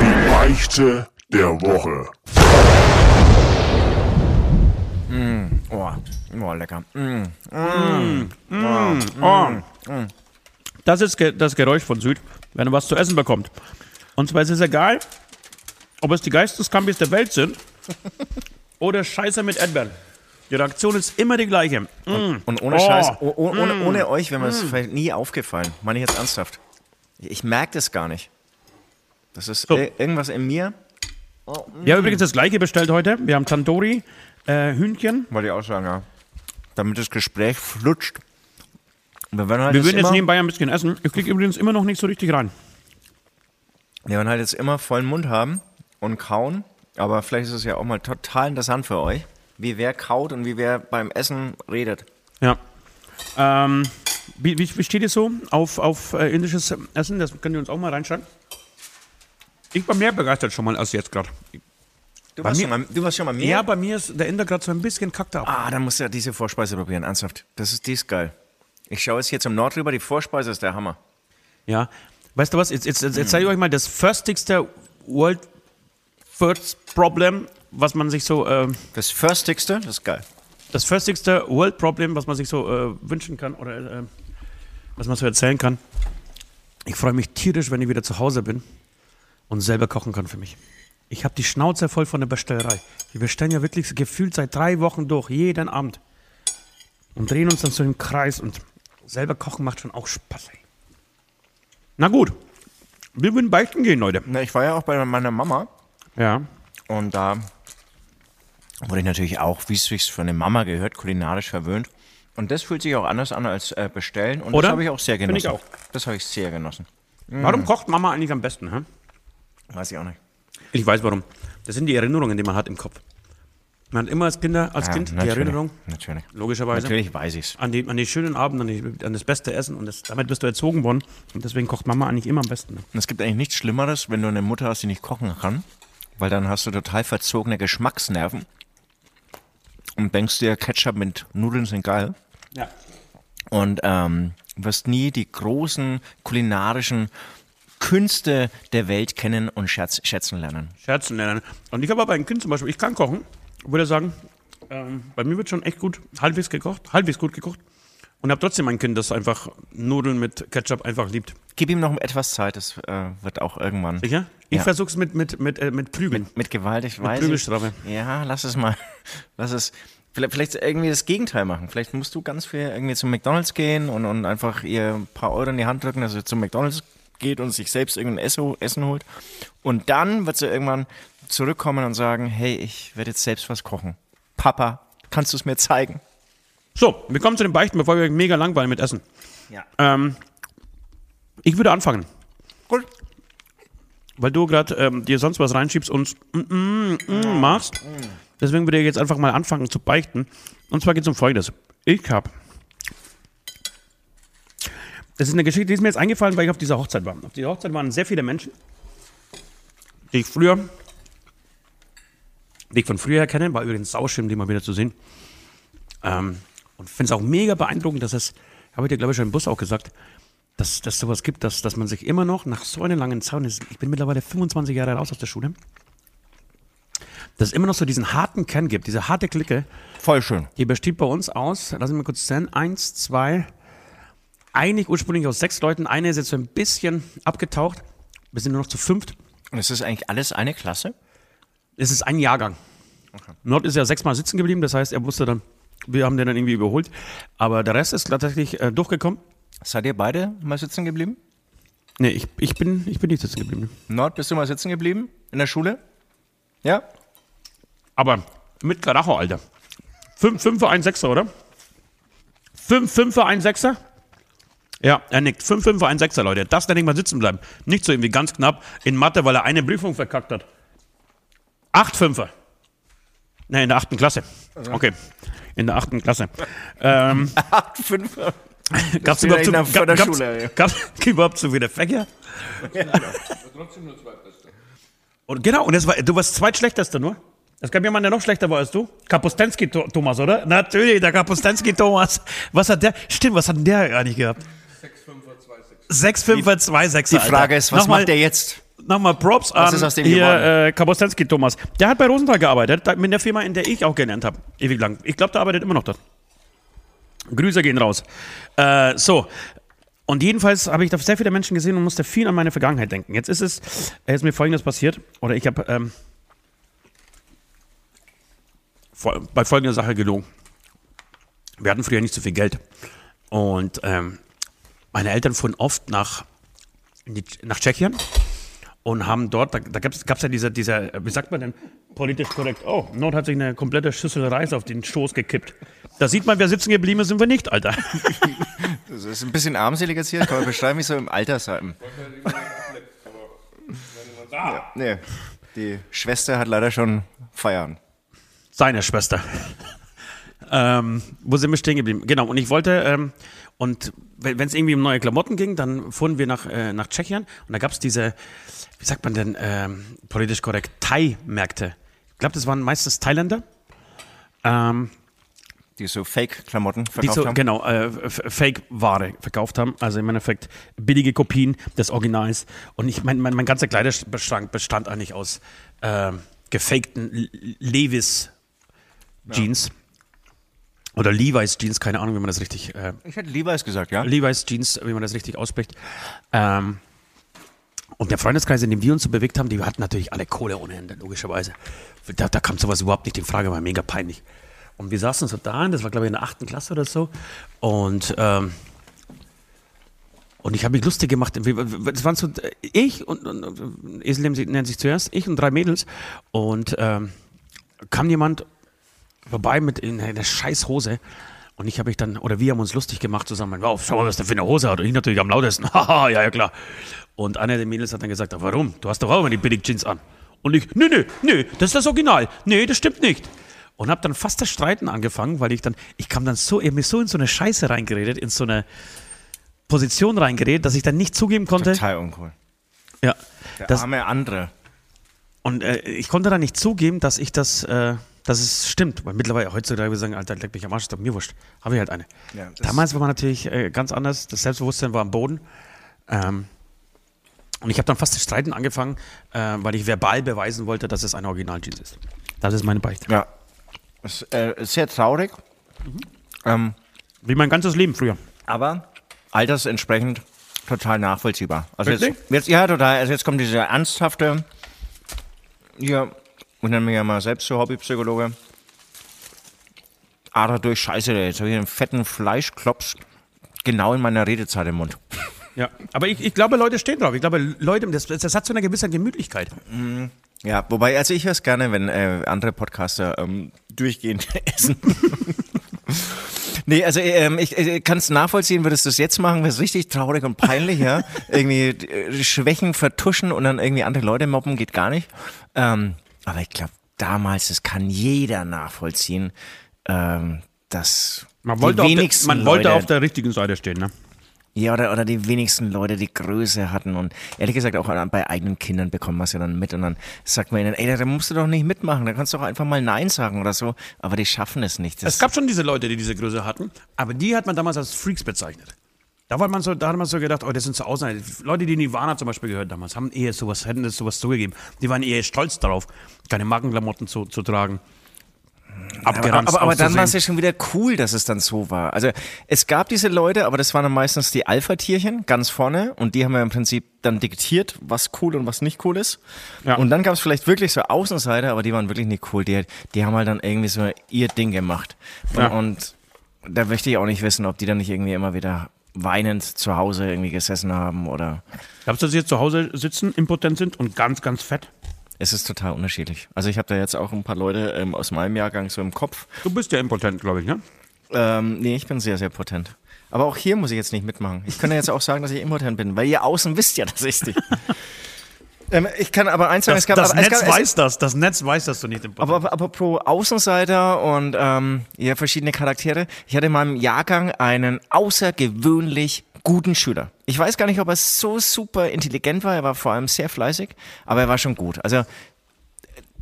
Die Beichte der Woche.
Oh, oh lecker. Mm.
Das ist ge das Geräusch von Süd, wenn er was zu essen bekommt. Und zwar ist es egal, ob es die Geisteskambis der Welt sind oder Scheiße mit Erdbeeren. Die Reaktion ist immer die gleiche. Mm.
Und ohne
Oh.
Scheiß, oh, oh, ohne, ohne euch wäre mir das vielleicht nie aufgefallen. Meine ich jetzt ernsthaft. Ich merke das gar nicht. Das ist
So.
ir- irgendwas in mir,
Ja, übrigens das gleiche bestellt heute. Wir haben Tandoori, äh, Hühnchen.
wollte ich auch sagen, ja. Damit das Gespräch flutscht. Wir werden halt
Wir würden jetzt nebenbei ein bisschen essen. Ich kriege übrigens immer noch nicht so richtig rein.
Wir werden halt jetzt immer vollen Mund haben und kauen. Aber vielleicht ist es ja auch mal total interessant für euch, wie wer kaut und wie wer beim Essen redet.
Ja. Ähm, wie, wie, steht ihr so auf, auf äh, indisches Essen? Das könnt ihr uns auch mal reinschauen. Ich war mehr begeistert schon mal als jetzt gerade.
Du warst,
mir-
schon mal, du warst schon mal mehr?
Ja, bei mir ist der Inder gerade so ein bisschen kackt ab.
Ah, dann musst du ja diese Vorspeise probieren, ernsthaft. Das ist dies geil. Ich schaue jetzt hier zum Nord rüber, die Vorspeise ist der Hammer.
Ja. Weißt du was? Jetzt, jetzt, jetzt, jetzt zeige ich euch mal das firstigste World First Problem, was man sich so, äh,
Das Firstigste, das ist geil.
das firstigste World Problem, was man sich so äh, wünschen kann oder äh, was man so erzählen kann. Ich freue mich tierisch, wenn ich wieder zu Hause bin und selber kochen kann für mich. Ich habe die Schnauze voll von der Bestellerei. Wir bestellen ja wirklich gefühlt seit drei Wochen durch, jeden Abend. Und drehen uns dann so im Kreis und selber kochen macht schon auch Spaß. Ey. Na gut, wir würden beichten gehen, Leute.
Na, ich war ja auch bei meiner Mama
Ja.
und da wurde ich natürlich auch, wie es sich für eine Mama gehört, kulinarisch verwöhnt. Und das fühlt sich auch anders an als äh, bestellen. Und
Oder?
das habe ich auch sehr
Find ich
genossen.
auch.
Das habe ich sehr genossen.
Warum kocht Mama eigentlich am besten? Hä?
Weiß ich auch nicht.
Ich weiß warum. Das sind die Erinnerungen, die man hat im Kopf. Man hat immer als, Kinder, als
Ja,
Kind die Erinnerung,
Natürlich.
logischerweise,
Natürlich weiß ich's.
an die, an die schönen Abende, an, die, an das beste Essen und das, damit bist du erzogen worden. Und deswegen kocht Mama eigentlich immer am besten. Ne?
Es gibt eigentlich nichts Schlimmeres, wenn du eine Mutter hast, die nicht kochen kann, weil dann hast du total verzogene Geschmacksnerven und denkst dir, Ketchup mit Nudeln sind geil.
Ja.
und ähm, wirst nie die großen kulinarischen Künste der Welt kennen und schätz, schätzen lernen.
Scherzen lernen. Und ich habe aber ein Kind zum Beispiel, ich kann kochen, würde sagen, ähm, bei mir wird schon echt gut, halbwegs gekocht, halbwegs gut gekocht. Und habe trotzdem ein Kind, das einfach Nudeln mit Ketchup einfach liebt.
Gib ihm noch etwas Zeit, das äh, wird auch irgendwann.
Sicher? Ich
Ja.
versuch's mit, mit, mit, äh, mit Prügeln.
Mit Gewalt, ich weiß.
Prügelstrafe.
Ich, ja, lass es mal. Lass es. Vielleicht, vielleicht irgendwie das Gegenteil machen. Vielleicht musst du ganz viel irgendwie zum McDonalds gehen und, und einfach ihr ein paar Euro in die Hand drücken, dass sie zum McDonalds geht und sich selbst irgendein Essen holt. Und dann wird sie irgendwann zurückkommen und sagen, hey, ich werde jetzt selbst was kochen. Papa, kannst du es mir zeigen?
So, wir kommen zu den Beichten, bevor wir mega langweilen mit Essen.
Ja.
Ähm, ich würde anfangen,
Gut.
weil du gerade ähm, dir sonst was reinschiebst und mm, mm, mm, machst. Deswegen würde ich jetzt einfach mal anfangen zu beichten. Und zwar geht es um Folgendes. Ich habe. Das ist eine Geschichte, die ist mir jetzt eingefallen, weil ich auf dieser Hochzeit war. Auf dieser Hochzeit waren sehr viele Menschen. die ich früher, die ich von früher her kenne, war übrigens sauschön, die mal wieder zu sehen. Ähm, und finde es auch mega beeindruckend, dass es, habe ich dir glaube ich schon im Bus auch gesagt, dass dass sowas gibt, dass, dass man sich immer noch nach so einer langen Zeit, ich bin mittlerweile 25 Jahre raus aus der Schule, dass es immer noch so diesen harten Kern gibt, diese harte Clique,
Voll schön.
die besteht bei uns aus, lass mich mal kurz zählen, eins, zwei, eigentlich ursprünglich aus sechs Leuten, eine ist jetzt so ein bisschen abgetaucht, wir sind nur noch zu fünft.
Und ist das eigentlich alles eine Klasse?
Es ist ein Jahrgang. Nord ist ja sechsmal sitzen geblieben, das heißt, er wusste dann, wir haben den dann irgendwie überholt. Aber der Rest ist tatsächlich äh, durchgekommen.
Seid ihr beide mal sitzen geblieben?
Nee, ich, ich, bin, ich bin nicht sitzen geblieben.
Nord, bist du mal sitzen geblieben? In der Schule? Ja?
Aber mit Karacho, Alter. 5 Fünfer, ein Sechser, oder? 5 Fünfer, ein Sechser? Ja, er nickt. 5 Fünfer, ein Sechser, Leute. Das nenne ich mal sitzen bleiben. Nicht so irgendwie ganz knapp in Mathe, weil er eine Prüfung verkackt hat. 8 Fünfer. Nee, in der achten Klasse. Okay. In der achten Klasse. Ähm,
Acht, fünf.
Gab's
wieder
überhaupt,
in der-
so,
von der
gab's,
Schule, ja.
gab's überhaupt so wieder Fächer? Und genau, und das war, du warst zweitschlechtester nur. Es gab jemanden, der noch schlechter war als du. Kapustensky Tho- Thomas, oder? Natürlich, der Kapustensky Thomas. Was hat der? Stimmt, was hat denn der eigentlich gehabt? 6 5 2 6
Die Frage ist, was macht der jetzt?
Nochmal Props an hier, äh, Kapustensky Thomas. Der hat bei Rosenthal gearbeitet, mit der Firma, in der ich auch gelernt habe. Ewig lang. Ich glaube, der arbeitet immer noch dort. Grüße gehen raus. Äh, so. Und jedenfalls habe ich da sehr viele Menschen gesehen und musste viel an meine Vergangenheit denken. Jetzt ist es, äh, ist mir folgendes passiert, oder ich habe ähm, bei folgender Sache gelogen. Wir hatten früher nicht so viel Geld. Und ähm, meine Eltern fuhren oft nach, nach Tschechien und haben dort, da, da gab es ja diese, diese, wie sagt man denn, politisch korrekt, oh, Nord hat sich eine komplette Schüssel Reis auf den Schoß gekippt. Da sieht man, wer sitzen geblieben ist, sind wir nicht, Alter.
Das ist ein bisschen armselig jetzt hier. Kann man beschreiben, wie so im Altersheim. Ja, nee. Die Schwester hat leider schon Feiern.
Seine Schwester. Ähm, wo sind wir stehen geblieben? Genau, und ich wollte, ähm, und wenn es irgendwie um neue Klamotten ging, dann fuhren wir nach, äh, nach Tschechien und da gab es diese, wie sagt man denn, ähm, politisch korrekt, Thai-Märkte. Ich glaube, das waren meistens Thailänder. Ähm,
Die so Fake-Klamotten verkauft
so,
haben.
genau, äh, Fake-Ware verkauft haben. Also im Endeffekt billige Kopien des Originals. Und ich mein, mein, mein ganzer Kleiderschrank bestand eigentlich aus ähm, gefakten L- Levis Jeans. Oder Levi's Jeans, keine Ahnung, wie man das richtig, äh,
Ich hätte Levi's gesagt, ja.
Levi's Jeans, wie man das richtig ausspricht. Ähm, und der Freundeskreis, in dem wir uns so bewegt haben, die hatten natürlich alle Kohle ohne Ende, logischerweise. Da, da kam sowas überhaupt nicht in Frage, war mega peinlich. Und wir saßen so da, das war glaube ich in der achten Klasse oder so. Und, ähm, und ich habe mich lustig gemacht. Das waren so äh, ich und, und, und Esel nennt sich zuerst, ich und drei Mädels. Und ähm, kam jemand vorbei mit in einer scheiß Hose. Und ich habe mich dann, oder wir haben uns lustig gemacht zusammen. Wow, schau mal, was der für eine Hose hat. Und ich natürlich am lautesten. Haha, ja, ja, klar. Und einer der Mädels hat dann gesagt, "Aber warum? Du hast doch auch immer die billig Jeans an. Und ich, nee, nee, nee, das ist das Original. Nee, das stimmt nicht. Und habe dann fast das Streiten angefangen, weil ich dann, ich kam dann so, ich mich so in so eine Scheiße reingeredet, in so eine Position reingeredet, dass ich dann nicht zugeben konnte.
Total uncool.
Ja.
Der
Das,
arme andere.
und äh, ich konnte dann nicht zugeben, dass ich das, äh, dass es stimmt. Weil mittlerweile heutzutage wir sagen, Alter, leck mich am Arsch, ist doch mir wurscht. Habe ich halt eine.
Ja, das-
Damals war man natürlich äh, ganz anders. Das Selbstbewusstsein war am Boden. Ähm, und ich habe dann fast das Streiten angefangen, äh, weil ich verbal beweisen wollte, dass es eine Original-Jeans ist. Das ist meine Beichte.
Ja. Das ist, äh, ist sehr traurig. Ähm,
Wie mein ganzes Leben früher.
aber altersentsprechend total nachvollziehbar. Also jetzt, jetzt, ja, total. Also jetzt kommt diese ernsthafte, hier, ich nenne mich ja mal selbst so Hobbypsychologe. Ah, dadurch scheiße, jetzt habe ich einen fetten Fleischklops genau in meiner Redezeit im Mund.
Ja. Aber ich, ich glaube, Leute stehen drauf. Ich glaube, Leute, das, das hat so eine gewisse Gemütlichkeit.
Ja, wobei, also ich höre es gerne, wenn äh, andere Podcaster ähm, durchgehend essen. nee, also ähm, ich, ich kann es nachvollziehen, würdest du es jetzt machen, wäre es richtig traurig und peinlich, ja. irgendwie äh, Schwächen vertuschen und dann irgendwie andere Leute mobben, geht gar nicht. Ähm, aber ich glaube, damals, das kann jeder nachvollziehen, ähm, dass
Man
die
wollte, auf der,
wenigsten
man wollte
Leute,
auf der richtigen Seite stehen, ne?
Ja, oder, oder die wenigsten Leute die Größe hatten und ehrlich gesagt auch bei eigenen Kindern bekommen wir es ja dann mit und dann sagt man ihnen, ey, da musst du doch nicht mitmachen, da kannst du doch einfach mal Nein sagen oder so, aber die schaffen es nicht. Das
Es gab schon diese Leute, die diese Größe hatten, aber die hat man damals als Freaks bezeichnet. Da, war man so, da hat man so gedacht, oh, das sind so Ausnahme. Leute, die Nirvana zum Beispiel gehört damals, haben eher sowas, hätten das sowas zugegeben. Die waren eher stolz darauf, keine Markenklamotten zu, zu tragen.
aber,
Abgeranzt
aber, aber dann war es ja schon wieder cool, dass es dann so war. Also es gab diese Leute, aber das waren dann meistens die Alpha-Tierchen ganz vorne und die haben ja im Prinzip dann diktiert, was cool und was nicht cool ist.
Ja.
Und dann gab es vielleicht wirklich so Außenseiter, aber die waren wirklich nicht cool. Die, die haben halt dann irgendwie so ihr Ding gemacht. Und,
Ja.
und da möchte ich auch nicht wissen, ob die dann nicht irgendwie immer wieder weinend zu Hause irgendwie gesessen haben oder
Glaubst du, dass sie jetzt zu Hause sitzen, impotent sind und ganz, ganz fett?
es ist total unterschiedlich. Also ich habe da jetzt auch ein paar Leute ähm, aus meinem Jahrgang so im Kopf.
Du bist ja impotent, glaube ich, ne?
Ähm, nee, ich bin sehr, sehr potent. Aber auch hier muss ich jetzt nicht mitmachen. Ich könnte jetzt auch sagen, dass ich impotent bin, weil ihr außen wisst ja, dass ich nicht. ähm, ich kann aber eins sagen,
Das,
es gab
das
aber, es
Netz
gab, es,
weiß das. Das Netz weiß, dass du nicht impotent
aber, aber, aber pro Außenseiter und ähm, ja, verschiedene Charaktere. Ich hatte in meinem Jahrgang einen außergewöhnlich guten Schüler. Ich weiß gar nicht, ob er so super intelligent war. Er war vor allem sehr fleißig, aber er war schon gut. Also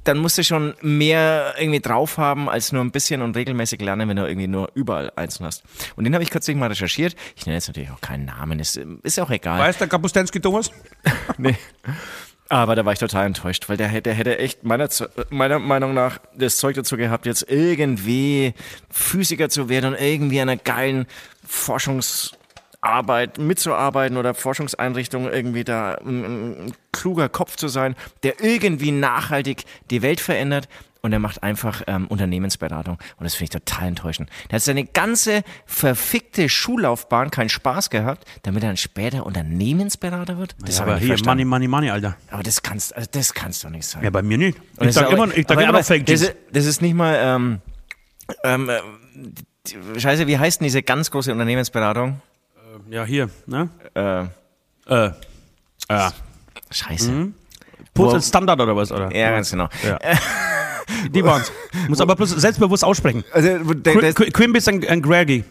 dann musst du schon mehr irgendwie drauf haben als nur ein bisschen und regelmäßig lernen, wenn du irgendwie nur überall Einsen hast. Und den habe ich kürzlich mal recherchiert. Ich nenne jetzt natürlich auch keinen Namen, ist, ist auch egal.
Weiß der Kapustensky Thomas?
Nee. Aber da war ich total enttäuscht, weil der, hätte- der hätte echt meiner, meiner Meinung nach das Zeug dazu gehabt, jetzt irgendwie Physiker zu werden und irgendwie einer geilen Forschungsarbeit mitzuarbeiten oder Forschungseinrichtung irgendwie da ein, ein kluger Kopf zu sein, der irgendwie nachhaltig die Welt verändert. Und er macht einfach ähm, Unternehmensberatung. Und das finde ich total enttäuschend. Der hat seine ganze verfickte Schullaufbahn keinen Spaß gehabt, damit er dann später Unternehmensberater wird. Das habe
aber hier,
verstanden.
Money, Money, Money, Alter.
Aber das kannst, also das kannst doch nicht sein.
Ja, bei mir nicht.
Und
Ich
das ist
sag
auch-
immer, ich sag
aber-
immer
aber
Fake
das, ist- das ist nicht mal, ähm, ähm, äh, Scheiße, wie heißt denn diese ganz große Unternehmensberatung?
Ja, hier, ne?
Äh,
Äh, ja.
Scheiße.
Postal Standard oder was, oder?
Ja, ganz genau.
Ja. Die waren's. Muss aber bloß selbstbewusst aussprechen.
Also, der,
Qu
der,
Qu Quimbis und, und Greggy.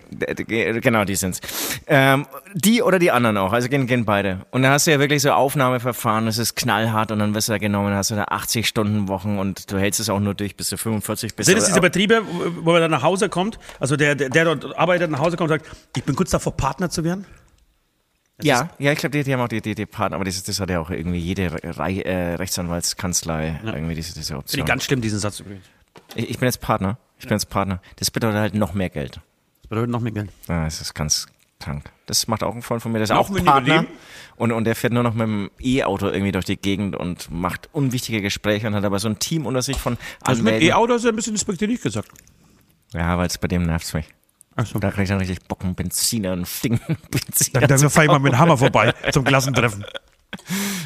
genau, die sind's. Ähm, die oder die anderen auch, also gehen, gehen beide. Und dann hast du ja wirklich so Aufnahmeverfahren, das ist knallhart und dann wirst du da genommen, dann hast du da 80 Stunden Wochen und du hältst es auch nur durch, bis du 45 bist.
Sind es diese Betriebe, wo wo man dann nach Hause kommt, also der, der, der dort arbeitet, nach Hause kommt und sagt, ich bin kurz davor, Partner zu werden?
Ja, ja, ich glaube, die, die haben auch die, die, die Partner, aber das, das hat ja auch irgendwie jede Re äh, Rechtsanwaltskanzlei irgendwie diese, diese
Finde
Option.
ich ganz schlimm, diesen Satz übrigens.
Ich, ich bin jetzt Partner. Ich bin jetzt Partner. Das bedeutet halt noch mehr Geld.
Das bedeutet noch mehr Geld.
Ja, das ist ganz krank. Das macht auch ein Freund von mir, der ist
Noch
auch
weniger
Partner. Und, und der fährt nur noch mit dem E-Auto irgendwie durch die Gegend und macht unwichtige Gespräche und hat aber so ein Team unter sich von
Also mit
Anwälten.
E-Auto ist er ein bisschen despektierlich gesagt.
ja, weil es bei dem nervt's mich.
Achso.
Da krieg ich dann richtig Bock, einen Benziner, einen stinken Benziner
Dann, dann fahr ich mal mit dem Hammer vorbei zum Klassentreffen.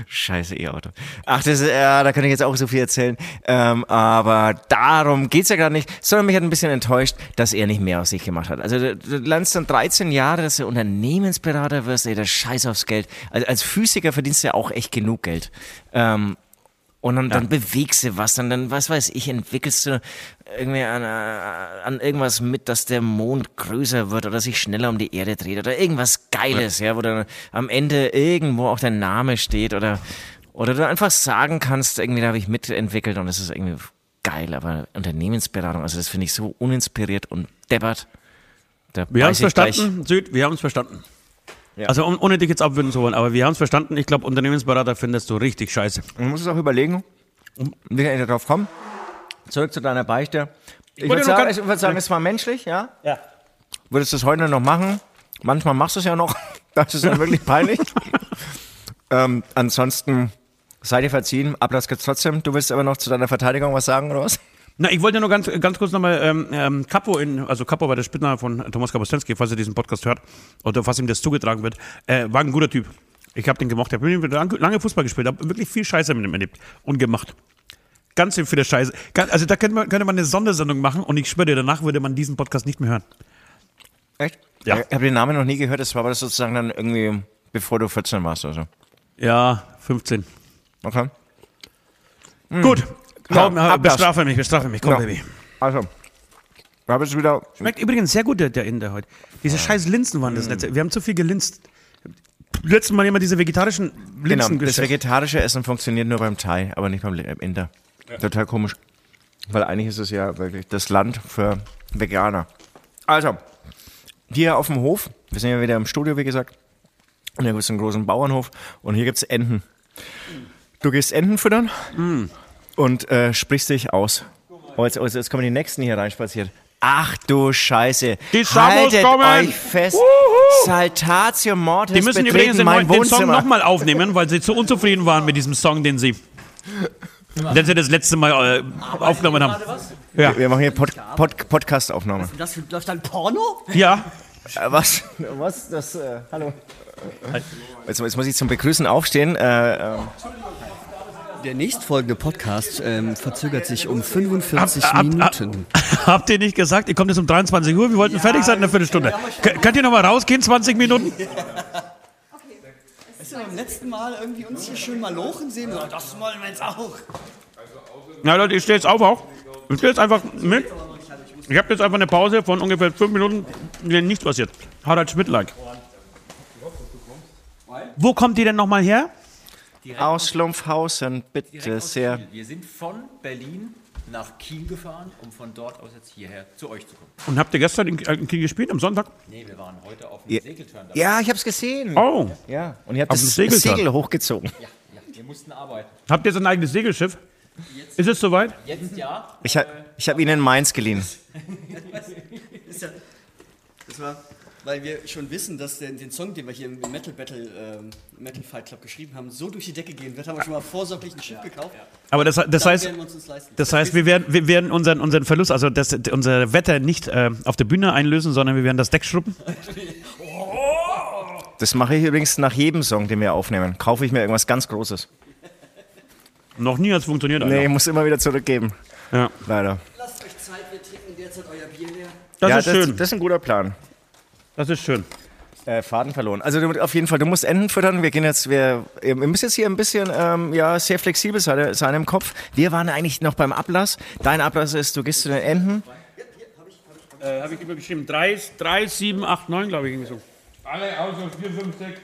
Scheiße E-Auto. Ach, das ist, ja, da könnte ich jetzt auch so viel erzählen. Ähm, aber darum geht's ja gerade nicht, sondern mich hat ein bisschen enttäuscht, dass er nicht mehr aus sich gemacht hat. Also du, du lernst dann 13 Jahre, dass du Unternehmensberater wirst, ey, das Scheiß aufs Geld. Also als Physiker verdienst du ja auch echt genug Geld. Ähm, und dann, dann bewegst du was, dann, dann, was weiß ich, entwickelst du irgendwie an, äh, an irgendwas mit, dass der Mond größer wird oder sich schneller um die Erde dreht oder irgendwas Geiles, ja, wo dann am Ende irgendwo auch dein Name steht oder, oder du einfach sagen kannst, irgendwie da habe ich mitentwickelt und das ist irgendwie geil, aber Unternehmensberatung, also das finde ich so uninspiriert und deppert. Da
Wir haben es verstanden, Süd, wir haben es verstanden.
Ja.
Also um, ohne dich jetzt abwürden zu wollen, aber wir haben es verstanden. Ich glaube, Unternehmensberater findest du richtig scheiße.
Man muss es auch überlegen, wie ich darauf kommen. Zurück zu deiner Beichte. Ich würde sagen, ich würd sagen, es war menschlich, ja?
Ja.
Würdest du es heute noch machen? Manchmal machst du es ja noch. Das ist dann wirklich peinlich. ähm, ansonsten sei dir verziehen. Ablass gibt's trotzdem. Du willst aber noch zu deiner Verteidigung was sagen, oder was?
Na, ich wollte nur ganz, ganz kurz nochmal, ähm, ähm, Capo in, also Capo war der Spitzname von Thomas Kapustensky, falls er diesen Podcast hört, oder falls ihm das zugetragen wird, äh, war ein guter Typ. Ich habe den gemocht, ich habe lange Fußball gespielt, habe wirklich viel Scheiße mit ihm erlebt und gemacht. Ganz viele Scheiße. Ganz, also da könnte man, könnte man eine Sondersendung machen und ich schwöre dir, danach würde man diesen Podcast nicht mehr hören.
Echt?
Ja.
Ich habe den Namen noch nie gehört. Das war aber sozusagen dann irgendwie, bevor du 14 warst oder so.
Ja, 15.
Okay.
Gut,
Ja,
Hau,
Ablass.
bestrafe mich, bestrafe mich, komm,
Ja.
Baby.
Also, wir haben jetzt wieder.
Schmeckt übrigens sehr gut, der, der Inder heute. Diese scheiß Linsen waren das letzte. Wir haben zu viel gelinst. letzten Mal immer diese vegetarischen
Genau,
Linsen
das
geschickt.
vegetarische Essen funktioniert nur beim Thai, aber nicht beim Le- Inder. Total komisch. Weil eigentlich ist es ja wirklich das Land für Veganer. Also, hier auf dem Hof, wir sind ja wieder im Studio, wie gesagt. Und hier gibt es einen großen Bauernhof und hier gibt es Enten. Du gehst Enten füttern und äh, sprichst dich aus. Oh, jetzt, jetzt, jetzt kommen die Nächsten hier reinspaziert. Ach du Scheiße.
Die Samos
Haltet
kommen.
euch fest. Saltatio Mortis
Die müssen übrigens den,
mein
den Song nochmal aufnehmen, weil sie zu unzufrieden waren mit diesem Song, den sie, den sie das letzte Mal äh, aufgenommen haben. Ja.
Wir machen hier Pod, Pod, Podcast-Aufnahme.
Das läuft dann Porno?
ja.
Äh, was? Was? Das, äh, hallo. Jetzt, jetzt muss ich zum Begrüßen aufstehen. Äh, ähm,
Der nächstfolgende Podcast ähm, verzögert sich um 45
Ab- ab-
Minuten.
Habt ihr nicht gesagt, ihr kommt jetzt um 23 Uhr, wir wollten fertig sein in einer Viertelstunde. K könnt ihr nochmal rausgehen, 20 Minuten?
Weißt du, beim letzten Mal irgendwie uns hier schön mal lochen sehen? Ja, das wollen wir jetzt auch.
Na Leute, ich stehe jetzt auf auch. Ich stehe jetzt einfach mit. Ich habe jetzt einfach eine Pause von ungefähr 5 Minuten, in denen nichts passiert. Harald Schmidt-like. Wo kommt die denn nochmal her?
Aus Schlumpfhausen, bitte sehr.
Wir sind von Berlin nach Kiel gefahren, um von dort aus jetzt hierher zu euch zu kommen.
Und habt ihr gestern in, in Kiel gespielt, am Sonntag?
Nee, wir waren heute auf dem
Ja.
Segeltörn da.
Ja, ich hab's gesehen.
Oh.
Ja, und ihr habt
Auf
das. Segel hochgezogen.
Ja, wir mussten arbeiten.
Habt ihr jetzt ein eigenes Segelschiff? Ist es soweit?
Jetzt ja.
Ich, hab- ich habe Ihnen meins geliehen.
Ja, das war, weil wir schon wissen, dass der, den Song, den wir hier im Metal Battle, ähm, Metal Fight Club geschrieben haben, so durch die Decke gehen wird, haben wir schon mal vorsorglich ein Schiff gekauft.
Aber das, das heißt,
werden wir uns das
heißt, wir werden, wir werden unseren, unseren Verlust, also das, unser Wetter nicht äh, auf der Bühne einlösen, sondern wir werden das Deck schruppen.
Das mache ich übrigens nach jedem Song, den wir aufnehmen. Kaufe ich mir irgendwas ganz Großes.
Noch nie hat es funktioniert.
Nee,
Alter.
muss immer wieder zurückgeben.
Ja.
Leider.
Lasst euch Zeit, wir trinken derzeit euer Bier leer.
Das
ja,
ist
das,
schön.
das ist ein guter Plan.
Das ist schön.
Äh, Faden verloren. Also du, auf jeden Fall, du musst Enten füttern. Wir gehen jetzt, wir, ihr müsst jetzt hier ein bisschen, ähm, ja, sehr flexibel sein, sein im Kopf. Wir waren eigentlich noch beim Ablass. Dein Ablass ist, du gehst zu den Enten.
Äh, Habe ich immer geschrieben. 3, 3 7, 8, 9, glaube ich, irgendwie so. Alle außer 4, 5, 6.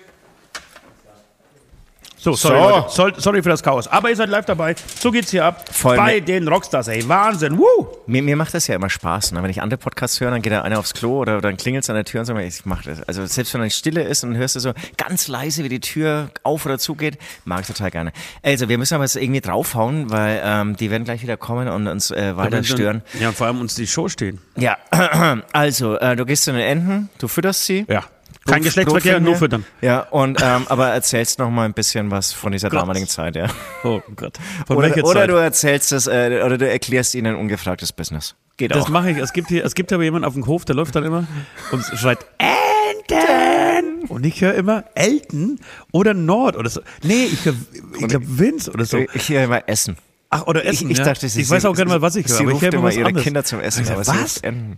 So, sorry,
So.
Leute. Sorry für das Chaos. Aber ihr seid live dabei. So geht's hier ab.
Voll
bei den Rockstars, ey. Wahnsinn. Woo!
Mir, mir macht das ja immer Spaß. Ne? Wenn ich andere Podcasts höre, dann geht da einer aufs Klo oder dann klingelt es an der Tür und so. Ich mach das. Also selbst wenn dann Stille ist und hörst du so ganz leise, wie die Tür auf oder zu geht, mag ich total gerne. Also wir müssen aber jetzt irgendwie draufhauen, weil ähm, die werden gleich wieder kommen und uns äh, weiter stören.
Ja, und vor allem uns die Show stehen.
Ja, also äh, du gehst zu den Enten, du fütterst sie.
Ja. Kein Geschlechtsverkehr, nur füttern.
Ja, und ähm, aber erzählst noch mal ein bisschen was von dieser damaligen Zeit, ja.
Oh Gott. Von
Oder,
welcher
oder
Zeit?
du erzählst es, äh, oder du erklärst ihnen ein ungefragtes Business. Geht
Das
auch.
mache ich. Es gibt hier, es gibt aber jemanden auf dem Hof, der läuft dann immer und schreit Enten. Und ich höre immer Elton oder Nord oder so. Nee, ich höre, ich glaube Vince oder so.
Ich höre immer Essen.
Ach, oder Essen.
ich, ich
ja.
dachte, sie,
ich weiß auch gerne mal, was ich höre.
Sie
Aber ich
ruft
höre immer
ihre
anderes.
Kinder zum Essen.
Ich
Aber
sag,
sie
was?
ruft Enten.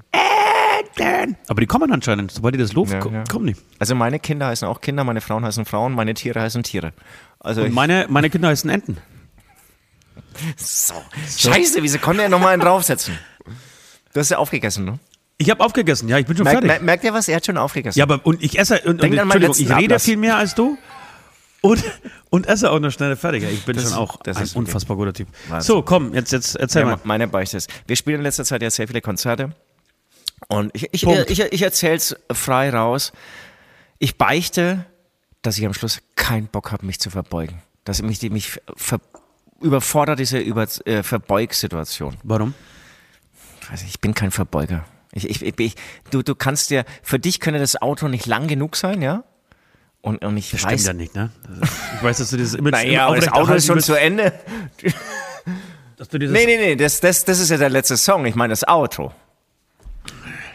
Enten. Aber die kommen anscheinend. Sobald die das Lob
Ja,
ko-
ja.
kommen die.
Also meine Kinder heißen auch Kinder, meine Frauen heißen Frauen, meine Tiere heißen Tiere. Also
Und meine, meine Kinder heißen Enten.
so. Scheiße, wieso konnte er nochmal einen draufsetzen? Du hast ja aufgegessen, ne?
Ich habe aufgegessen. Ja, ich bin schon
Merkt,
fertig.
mer- merkt ihr was? Er hat schon aufgegessen.
Ja, aber und ich esse und, und
Denk an meinen
Entschuldigung, ich rede
Ablass.
viel mehr als du und, und esse auch noch schneller fertig. Ich bin
Das
schon auch
das
ein
ist okay.
unfassbar guter Typ.
Wahnsinn.
So, komm, jetzt, jetzt erzähl
Ja,
mal.
meine Beichte ist. Wir spielen in letzter Zeit ja sehr viele Konzerte. Und ich, ich,
Punkt.
ich, ich erzähle es frei raus. Ich beichte, dass ich am Schluss keinen Bock habe, mich zu verbeugen. Dass mich, die, mich ver, überfordert diese Über, äh, Verbeugsituation.
Warum?
Nicht, ich bin kein Verbeuger. Ich, ich, ich, du, du kannst dir, für dich könnte das Auto nicht lang genug sein, ja? Und, und ich
Das
weiß,
stimmt ja nicht, ne? Ist- Ich weiß, dass du dieses Image
naja, aber das Auto ist schon zu Ende.
dass du dieses,
Nee, nee, nee, das, das, das ist ja der letzte Song. Ich meine das Auto.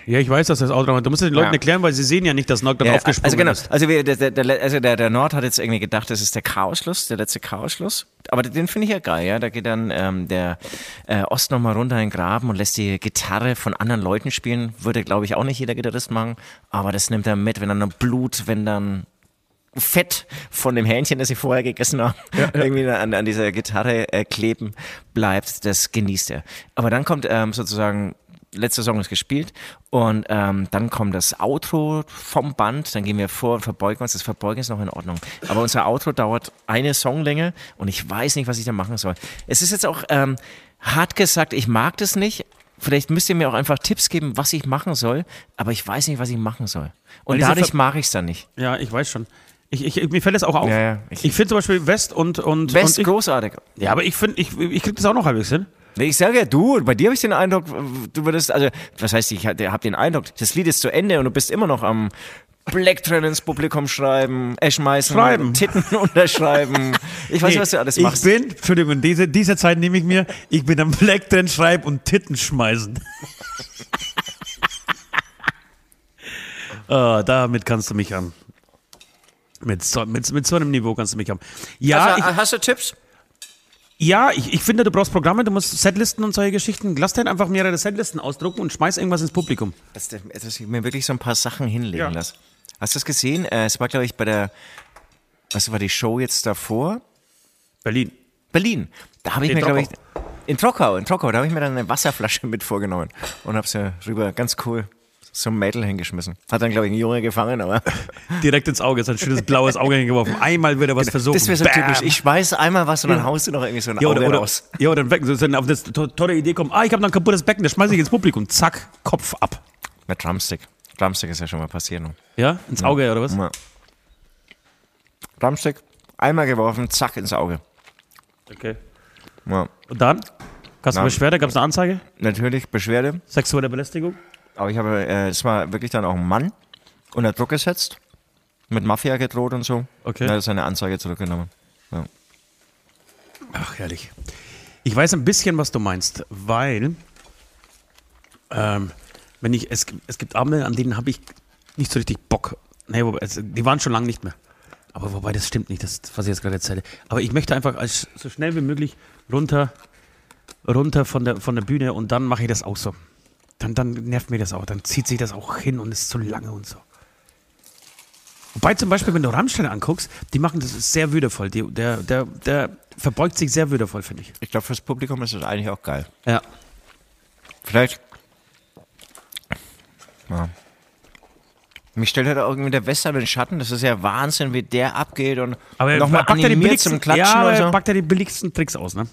Ja, ich weiß, dass das Auto. Du musst den Leuten
Ja.
erklären, weil sie sehen ja nicht, dass Nock dann
Ja,
aufgesprungen
also genau,
ist.
also, wir, der, der, also der, der Nord hat jetzt irgendwie gedacht, das ist der Chaosschluss, der letzte Chaosschluss. Aber den finde ich ja geil, ja. Da geht dann ähm, der äh, Ost nochmal runter in den Graben und lässt die Gitarre von anderen Leuten spielen. Würde, glaube ich, auch nicht jeder Gitarrist machen. Aber das nimmt er mit, wenn dann Blut, wenn dann Fett von dem Hähnchen, das sie vorher gegessen haben, irgendwie an, an dieser Gitarre äh, kleben bleibt, das genießt er. Aber dann kommt ähm, sozusagen letzter Song ist gespielt und ähm, dann kommt das Outro vom Band, dann gehen wir vor und verbeugen uns. Das Verbeugen ist noch in Ordnung. Aber unser Outro dauert eine Songlänge und ich weiß nicht, was ich da machen soll. Es ist jetzt auch ähm, hart gesagt, ich mag das nicht. Vielleicht müsst ihr mir auch einfach Tipps geben, was ich machen soll, aber ich weiß nicht, was ich machen soll. Und dadurch
Ver-
mag ich es dann nicht.
Ja, ich weiß schon. Ich, ich, mir fällt das auch auf.
Ja, ja,
ich
ich-
finde zum Beispiel West und. und,
West
und
großartig.
Ja, aber ich finde, ich, ich krieg das auch noch halbwegs hin.
Nee, ich sage ja, du, bei dir habe ich den Eindruck, du würdest, also, was heißt, ich habe den Eindruck, das Lied ist zu Ende und du bist immer noch am Blacktrend ins Publikum schreiben, äh, schmeißen,
Schreiben.
Titten unterschreiben. Ich weiß nicht, was du alles machst.
Ich bin, Entschuldigung, diese, diese Zeit nehme ich mir, ich bin am Black drin schreiben und Titten schmeißen. Ah, damit kannst du mich haben. Mit so, mit, mit so einem Niveau kannst du mich haben. Ja,
also,
ich,
hast du Tipps?
Ja ich, ich finde, du brauchst Programme, du musst Setlisten und solche Geschichten. Lass dir einfach mehrere Setlisten ausdrucken und schmeiß irgendwas ins Publikum.
Dass, dass ich mir wirklich so ein paar Sachen hinlegen
Ja.
lasse. Hast du das gesehen? Äh, es war, glaube ich, bei der, was war die Show jetzt davor?
Berlin.
Berlin. Da habe ich
In
mir, glaube ich, in Trockau, in Trockau, da habe ich mir dann eine Wasserflasche mit vorgenommen und habe sie rüber, ganz cool, so ein Mädel hingeschmissen. Hat dann, glaube ich, ein Junge gefangen, aber
Direkt ins Auge, so ein schönes blaues Auge hingeworfen. Einmal wird er was versuchen.
das wäre so
Bam.
typisch. Ich schmeiß einmal was und dann
Ja.
haust du noch irgendwie so ein
Ja,
Auge
oder, oder,
raus.
ja, oder weg, so, so auf das to tolle Idee kommen, ah, ich habe noch ein kaputtes Becken, das schmeiße ich ins Publikum. Zack, Kopf ab.
Mit Drumstick. Drumstick ist ja schon mal passiert. ne?
Ja, ins Auge oder was?
Ja. Drumstick, einmal geworfen, zack, ins Auge.
Okay.
Ja.
Und dann? Gab es eine Beschwerde? Gab es eine Anzeige?
Natürlich Beschwerde,
Sexuelle Belästigung?
Aber ich habe, äh, es war wirklich dann auch ein Mann unter Druck gesetzt, mit Mafia gedroht und so.
Okay.
Und er hat seine Anzeige zurückgenommen.
Ach, herrlich. Ich weiß ein bisschen, was du meinst, weil ähm, wenn ich, es, es gibt Abende, an denen habe ich nicht so richtig Bock. Nee, wobei, es, die waren schon lange nicht mehr. Aber wobei, das stimmt nicht, das, was ich jetzt gerade erzähle. Aber ich möchte einfach als, so schnell wie möglich runter, runter von der, von der Bühne und dann mache ich das auch so. Dann, dann nervt mir das auch. Dann zieht sich das auch hin und ist zu lange und so. Wobei zum Beispiel, wenn du Rammstein anguckst, die machen das sehr würdevoll. Die, der, der, der verbeugt sich sehr würdevoll, finde ich.
Ich glaube, fürs Publikum ist das eigentlich auch geil.
Ja.
Vielleicht. Ja. Mich stellt halt auch irgendwie der Western in den Schatten. Das ist ja Wahnsinn, wie der abgeht und
Aber
nochmal
packt er die
animiert
billigsten,
zum Klatschen
ja,
so.
packt er die billigsten Tricks aus, ne?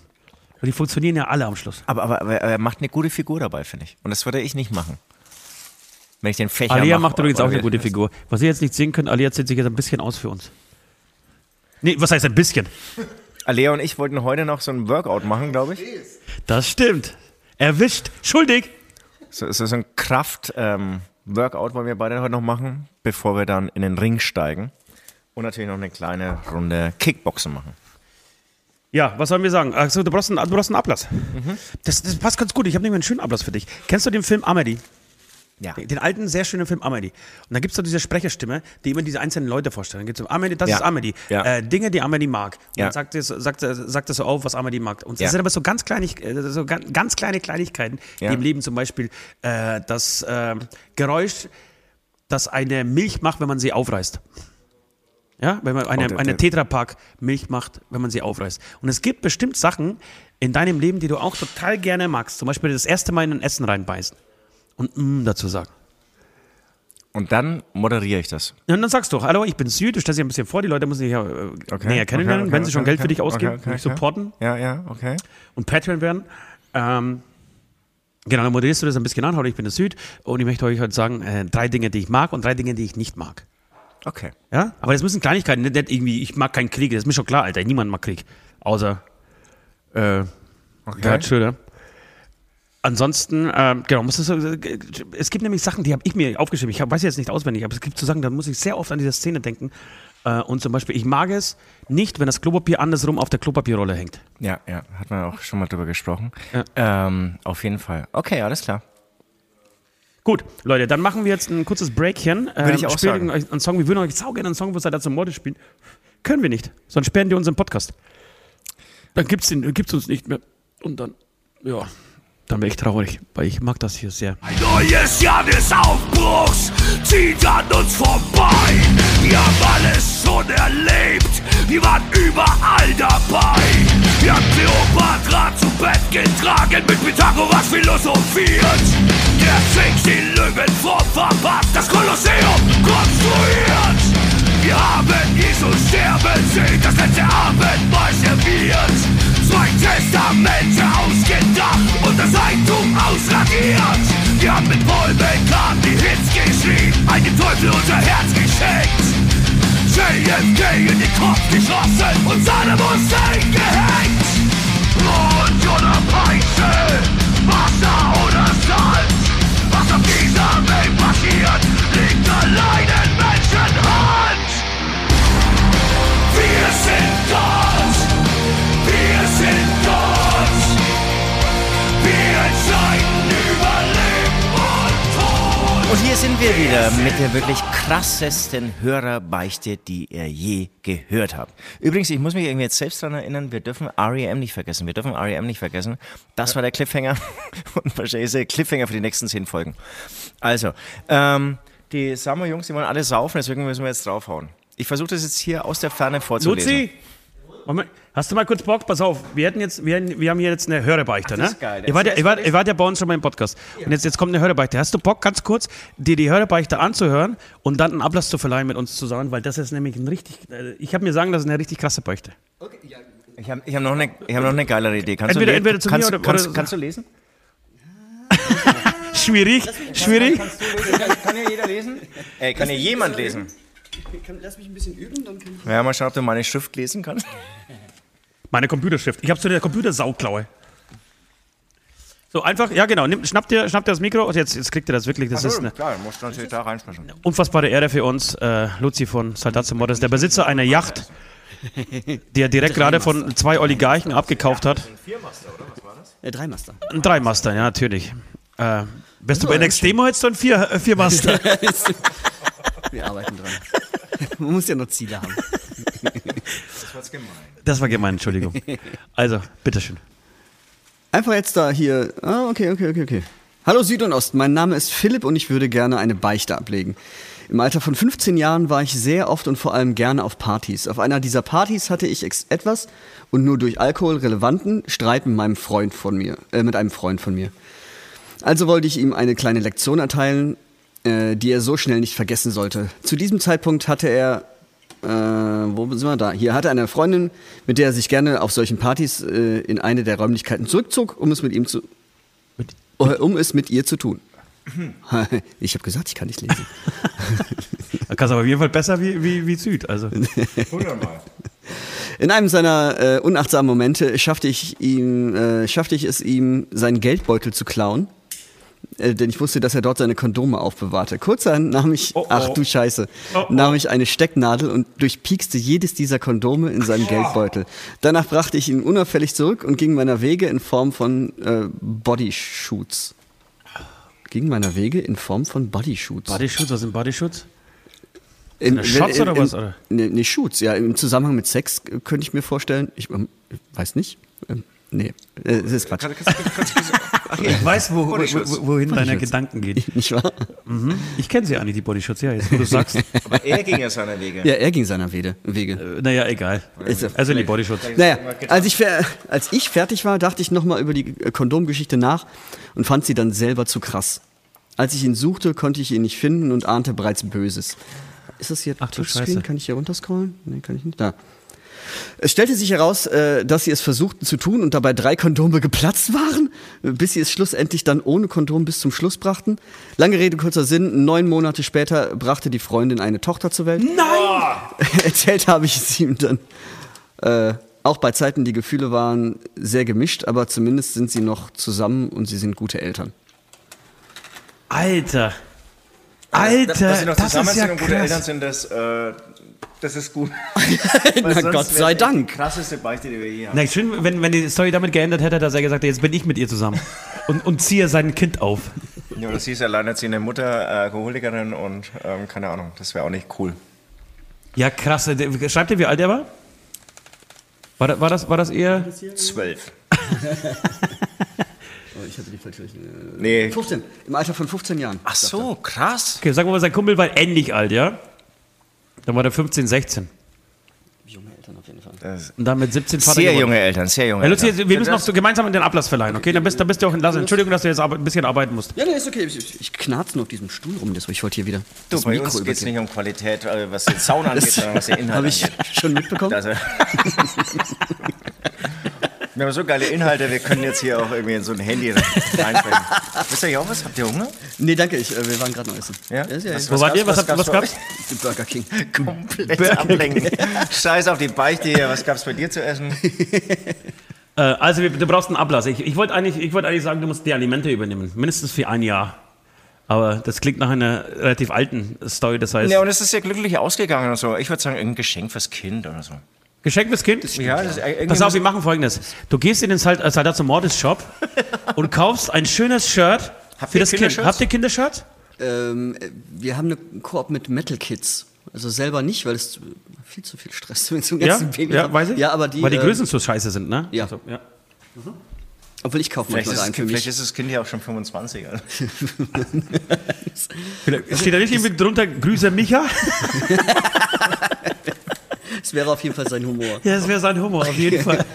Die funktionieren ja alle am Schluss.
Aber, aber, aber er macht eine gute Figur dabei, finde ich. Und das würde ich nicht machen. Wenn ich den Fächer
Alia
mache
macht übrigens
oder
auch eine
wie-
gute Figur. Was ihr jetzt nicht sehen könnt, Alia zieht sich jetzt ein bisschen aus für uns. Nee, was heißt ein bisschen?
Alea und ich wollten heute noch so ein Workout machen, glaube ich.
Das stimmt. Erwischt. Schuldig.
So, so, so ein Kraft-Workout wollen wir beide heute noch machen, bevor wir dann in den Ring steigen. Und natürlich noch eine kleine Runde Kickboxen machen.
Ja, was sollen wir sagen? Achso, du brauchst einen, du brauchst einen Ablass.
Mhm.
Das, das passt ganz gut. Ich habe nämlich einen schönen Ablass für dich. Kennst du den Film Amelie?
Ja.
Den alten, sehr schönen Film Amelie. Und da gibt es so diese Sprecherstimme, die immer diese einzelnen Leute vorstellen. Dann gibt es so, Amelie, das
Ja.
ist Amelie.
Ja.
Äh, Dinge, die Amelie mag. Und
Ja.
dann sagt es sagt, sagt es so auf, was Amelie mag. Und das sind aber so ganz, kleinig, äh, so ganz, kleine Kleinigkeiten, die im Leben zum Beispiel äh, das äh, Geräusch, das eine Milch macht, wenn man sie aufreißt. Ja, wenn man eine,
Oh, der-
eine
der-
Tetrapack Milch macht, wenn man sie aufreißt. Und es gibt bestimmt Sachen in deinem Leben, die du auch total gerne magst. Zum Beispiel das erste Mal in ein Essen reinbeißen und mm dazu sagen.
Und dann moderiere ich das.
Und dann sagst du, hallo, ich bin Süd, du stellst dich ein bisschen vor, die Leute müssen dich ja äh, näher kennenlernen,
okay, okay,
wenn sie schon
okay,
Geld für dich
okay,
ausgeben,
okay, okay,
dich supporten
Ja, ja, okay.
und Patreon werden. Ähm, genau, dann moderierst du das ein bisschen an, hallo, ich bin der Süd und ich möchte euch heute sagen, äh, drei Dinge, die ich mag und drei Dinge, die ich nicht mag.
Okay.
Ja? Aber das müssen Kleinigkeiten, nicht, nicht irgendwie, ich mag keinen Krieg, das ist mir schon klar, Alter, niemand mag Krieg. Außer äh, Gerhard Schröder. Ansonsten, ähm, genau, muss das, es gibt nämlich Sachen, die habe ich mir aufgeschrieben. Ich hab, weiß jetzt nicht auswendig, aber es gibt so Sachen, da muss ich sehr oft an diese Szene denken. Äh, und zum Beispiel, ich mag es nicht, wenn das Klopapier andersrum auf der Klopapierrolle hängt.
Ja, ja, hat man auch schon mal drüber gesprochen.
Ja.
Ähm, auf jeden Fall. Okay, alles klar.
Gut, Leute, dann machen wir jetzt ein kurzes Breakchen.
Würde ich auch
spielen
sagen.
euch einen Song, wir würden euch sau gerne einen Song, was ihr da zum Morde spielen. Können wir nicht, sonst sperren die uns im Podcast. Dann gibt's den, gibt's uns nicht mehr. Und dann, ja, dann wäre ich traurig, weil ich mag das hier sehr.
Ein neues Jahr des Aufbruchs zieht an uns vorbei. Wir haben alles schon erlebt, wir waren überall dabei. Wir haben Kleopatra zu Bett getragen, mit Pythagoras philosophiert. Der Sphinx die Lügen vorverpasst, das Kolosseum konstruiert. Wir haben Jesus sterben sehen, das letzte Abendmahl serviert. Zwei Testamente ausgedacht und das Eigentum ausradiert. Wir haben mit Paul die Hits geschrieben, dem Teufel unser Herz geschenkt. JFK in den Kopf geschossen und Saddam Hussein gehängt. Mond oder Peitsche, Wasser oder Salz. Dieser Welt passiert, liegt allein wir
wieder mit der wirklich krassesten Hörerbeichte, die ihr je gehört habt. Übrigens, ich muss mich irgendwie jetzt selbst daran erinnern, wir dürfen REM nicht vergessen. Wir dürfen REM nicht vergessen. Das war der Cliffhanger und wahrscheinlich ist der Cliffhanger für die nächsten zehn Folgen. Also, ähm, die Samo-Jungs, die wollen alle saufen, deswegen müssen wir jetzt draufhauen. Ich versuche das jetzt hier aus der Ferne vorzulesen.
Luzi, Moment, hast du mal kurz Bock? Pass auf, wir, hätten jetzt, wir, hätten, wir haben hier jetzt eine Hörerbeichte, ne?
das ist geil.
Ihr wart, ja, ihr, wart,
mal.
ihr wart ja bei uns schon mal im Podcast. Und jetzt, jetzt kommt eine Hörerbeichte. Hast du Bock, ganz kurz, dir die Hörerbeichte anzuhören und dann einen Ablass zu verleihen mit uns zusammen? Weil das ist nämlich ein richtig, äh, ich habe mir sagen, das ist eine richtig krasse Beichte.
Ich habe ich hab noch, eine- ich hab noch eine geilere Idee. Kannst
Entweder-
du,
entweder zu mir
kannst,
oder-
kannst,
oder-
kannst du lesen?
Schwierig, schwierig.
Kann, kann hier jeder lesen? Ey, kann hier jemand lesen?
Kann, lass mich ein bisschen üben, dann kann ich.
Ja, mal schauen, ob du meine Schrift lesen kannst.
Meine Computerschrift. Ich habe so eine Computersauklaue. So einfach, ja genau, nimm, schnapp, dir, schnapp dir das Mikro und jetzt, jetzt kriegt ihr das wirklich. Das ist eine
klar, musst du natürlich da reinsprechen.
unfassbare Ehre für uns. Äh, Luzi von Saldazzo Models, der Besitzer einer Yacht, die er direkt gerade von zwei Oligarchen abgekauft hat.
Äh, Dreimaster.
Ein Dreimaster, ja, natürlich. Äh, bist du bei NXT-Demo jetzt so ein Vier, äh, Viermaster?
Wir arbeiten dran. Man muss ja noch Ziele haben.
Das war gemein, Entschuldigung. Also, bitteschön.
Einfach jetzt da hier. Ah, okay, okay, okay, okay. Hallo Süd und Ost, mein Name ist Philipp und ich würde gerne eine Beichte ablegen. Im Alter von 15 Jahren war ich sehr oft und vor allem gerne auf Partys. Auf einer dieser Partys hatte ich etwas und nur durch Alkohol relevanten Streit mit meinem Freund von mir, äh, mit einem Freund von mir. Also wollte ich ihm eine kleine Lektion erteilen, äh, die er so schnell nicht vergessen sollte. Zu diesem Zeitpunkt hatte er, äh, wo sind wir da? Hier hatte er eine Freundin, mit der er sich gerne auf solchen Partys äh, in eine der Räumlichkeiten zurückzog, um es mit ihm zu, äh, um es mit ihr zu tun. Ich habe gesagt, ich kann nicht lesen.
Da kannst du aber auf jeden Fall besser wie, wie, wie Süd. Also.
In einem seiner äh, unachtsamen Momente schaffte ich, ihm, äh, schaffte ich es ihm, seinen Geldbeutel zu klauen. Äh, denn ich wusste, dass er dort seine Kondome aufbewahrte. Kurzerhand nahm ich,
Oh, oh.
ach du Scheiße,
Oh, oh.
nahm ich eine Stecknadel und durchpiekste jedes dieser Kondome in seinem Geldbeutel. Danach brachte ich ihn unauffällig zurück und ging meiner Wege in Form von äh, Bodyshoots. Ging meiner Wege in Form von Bodyshoots.
Bodyschutz, was sind Bodyschutz?
In,
das Shots
in-
oder
in-
was, oder?
Nee, nee, Shoots, ja. Im Zusammenhang mit Sex äh, könnte ich mir vorstellen. Ich ähm, weiß nicht. Ähm, nee, äh, das ist Quatsch.
Ich weiß, wo, wo, wohin deine. Gedanken gehen.
Nicht wahr?
Ich kenne sie, Anni, die Bodyschutz, ja, jetzt wo du sagst.
Aber er ging ja seiner Wege.
Ja, er ging seiner Wege. Wege.
Äh, naja, egal.
Ja-
Also die Bodyschutz.
Naja, als ich, als ich fertig war, dachte ich nochmal über die äh, Kondomgeschichte nach und fand sie dann selber zu krass. Als ich ihn suchte, konnte ich ihn nicht finden und ahnte bereits Böses. Ist das hier
Ach du
Touchscreen?
Scheiße.
Kann ich hier runterscrollen? Nee, kann ich nicht. Da. Es stellte sich heraus, äh, dass sie es versuchten zu tun und dabei drei Kondome geplatzt waren, bis sie es schlussendlich dann ohne Kondom bis zum Schluss brachten. Lange Rede, kurzer Sinn, neun Monate später brachte die Freundin eine Tochter zur Welt. Nein! Erzählt habe ich es ihm dann. Äh, auch bei Zeiten, die Gefühle waren sehr gemischt, aber zumindest sind sie noch zusammen und sie sind gute Eltern.
Alter. Alter,
dass sie noch
das
zusammen
ist ja
sind und gute Eltern
krass.
sind, das, äh, das ist gut.
Na Gott sei Dank.
Krasseste Beichte, die wir je haben.
Na, schön, wenn, wenn die Story damit geendet hätte, dass er gesagt hat, jetzt bin ich mit ihr zusammen. Und, und ziehe sein Kind auf.
Ja, oder sie ist alleinerziehende Mutter, äh, Alkoholikerin und ähm, keine Ahnung, das wäre auch nicht cool.
Ja, krass. Schreibt ihr, wie alt er war? War, das- war, das, war das eher?
Zwölf.
Oh, ich hatte die falsche
Nee.
15. Im Alter von 15 Jahren.
Ach so, krass.
Okay, sagen wir mal, sein Kumpel war ähnlich alt, ja? Dann war der 15, 16.
Junge Eltern auf jeden Fall.
Und dann mit 17 Vater
Sehr
geworden.
junge Eltern, sehr junge
Ja, Luzi,
Eltern.
wir müssen noch so gemeinsam in den Ablass verleihen, okay? Dann bist, dann bist du auch entlassen. Entschuldigung, dass du jetzt arbe- ein bisschen arbeiten musst.
Ja, nee, ist okay. Ich, ich knarze nur auf diesem Stuhl rum, das ich wollte hier wieder.
Du,
das
bei uns geht es
übergeben.
nicht um Qualität, äh, was den Sound angeht, sondern was den Inhalt
Habe ich
angeht.
schon mitbekommen.
Also, wir haben so geile Inhalte, wir können jetzt hier auch irgendwie in so ein Handy reinsprechen. Wisst ihr ja auch was? Habt ihr Hunger?
Nee, danke, ich, äh, wir waren gerade noch essen.
Ja?
ja, ja,
Was-
Wo wart ihr? Was, habt-
gab's
was gab's?
Die Burger King.
Komplett ablenken. Scheiß auf die Beichte hier. Was gab's bei dir zu essen?
Äh, also, du brauchst einen Ablass. Ich, ich wollte eigentlich, ich wollte eigentlich sagen, du musst die Alimente übernehmen. Mindestens für ein Jahr. Aber das klingt nach einer relativ alten Story. Das heißt,
Ja, und es ist ja glücklich ausgegangen und so. Ich würde sagen, irgendein Geschenk fürs Kind oder so.
Geschenk fürs Kind?
Ja, das ist irgendwie
Pass auf, wir machen folgendes. Du gehst in den Sal- äh, Saldazo Mortis Shop und kaufst ein schönes Shirt
Habt
für
ihr
das Kind. Habt ihr Kindershirts?
Ähm, äh, wir haben eine Koop mit Metal Kids. Also selber nicht, weil es viel zu viel Stress mit so einem
Ja, ja, weiß ich.
Ja, aber die.
Weil die
äh,
Größen so scheiße sind, ne?
ja.
Also, ja.
Obwohl ich kaufe
Vielleicht
manchmal
ist,
einen
das,
für
vielleicht
mich.
ist das Kind ja auch schon 25. Also.
Vielleicht Steht da nicht irgendwie drunter, Grüße Micha?
Das wäre auf jeden Fall sein Humor.
Ja, das wäre sein Humor, auf jeden Fall.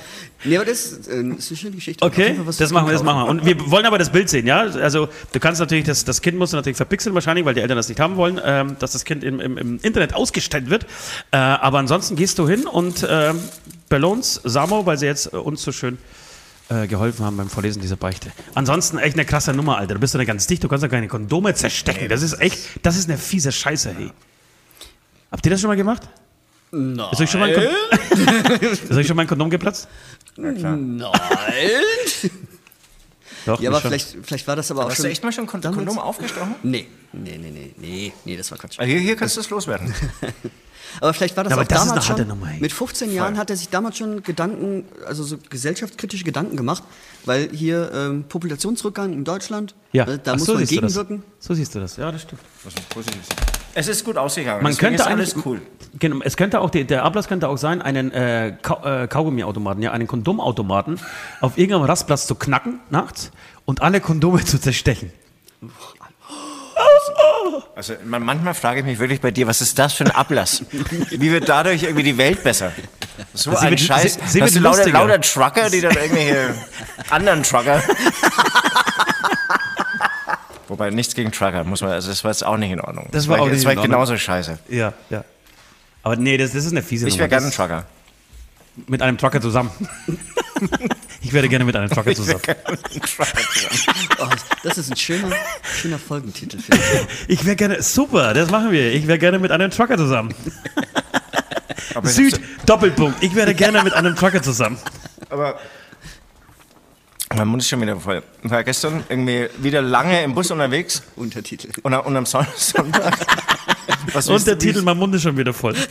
Nee, aber das ist, äh, ist eine schöne Geschichte.
Okay,
Fall
das machen wir, das machen wir. Und wir wollen aber das Bild sehen, ja? Also du kannst natürlich, das, das Kind musst du natürlich verpixeln wahrscheinlich, weil die Eltern das nicht haben wollen, ähm, dass das Kind im, im, im Internet ausgestellt wird. Äh, aber ansonsten gehst du hin und ähm, belohnst Samo, weil sie jetzt äh, uns so schön äh, geholfen haben beim Vorlesen dieser Beichte. Ansonsten echt eine krasse Nummer, Alter. Du bist doch nicht ganz dicht, du kannst doch keine Kondome zerstecken. Das ist echt, das ist eine fiese Scheiße, hey. Habt ihr das schon mal gemacht? Nein. Ist euch schon mal ein, Kon ist euch schon mal ein Kondom geplatzt?
Nein.
Doch,
Ja, aber
schon.
vielleicht, vielleicht war das aber auch
Hast
schon.
du echt mal schon Kon
damals-
Kondom aufgestochen?
Nee, nee, nee, nee, nee, nee, das war Quatsch.
Ah, Hier, hier kannst du es loswerden.
Aber vielleicht war das
Ja, aber
auch
das ist
damals
eine harte
schon.
Nummer,
mit 15 Jahren hat er sich damals schon Gedanken, also so gesellschaftskritische Gedanken gemacht, weil hier ähm, Populationsrückgang in Deutschland,
Ja,
äh, da
Ach,
muss
so
man gegenwirken.
So siehst du das, ja, das stimmt.
Es ist gut ausgegangen.
Man
deswegen
könnte
ist alles cool.
Genau, es könnte auch, der Ablass könnte auch sein, einen äh, Kau äh, Kaugummiautomaten, ja, einen Kondomautomaten auf irgendeinem Rastplatz zu knacken nachts und alle Kondome zu zerstechen.
Also man, manchmal frage ich mich wirklich bei dir, was ist das für ein Ablass? Wie wird dadurch irgendwie die Welt besser? So
Sie
ein
wird-
Scheiß.
sie- sie
du lauter, lauter Trucker, die dann irgendwelche anderen Trucker. Wobei nichts gegen Trucker, muss man, also das war jetzt auch nicht in Ordnung.
Das war auch
das
nicht
war
in Ordnung.
genauso scheiße.
Ja, ja. Aber nee, das, das ist eine fiese
Ich wäre gerne ein
Das-
Trucker.
Mit einem Trucker zusammen. ich werde gerne mit einem Trucker zusammen.
Oh, das ist ein schöner, schöner Folgentitel. finde ich.
Ich wäre gerne, super, das machen wir. Ich wäre gerne mit einem Trucker zusammen. Süd, Doppelpunkt. Ich wäre gerne mit einem Trucker zusammen.
aber mein Mund ist schon wieder voll. Ich war gestern irgendwie wieder lange im Bus unterwegs
Untertitel.
und, am- und am Son- Sonntag. Was
Und
wisst
der
ihr, wie
Titel, mein Mund ist schon wieder voll.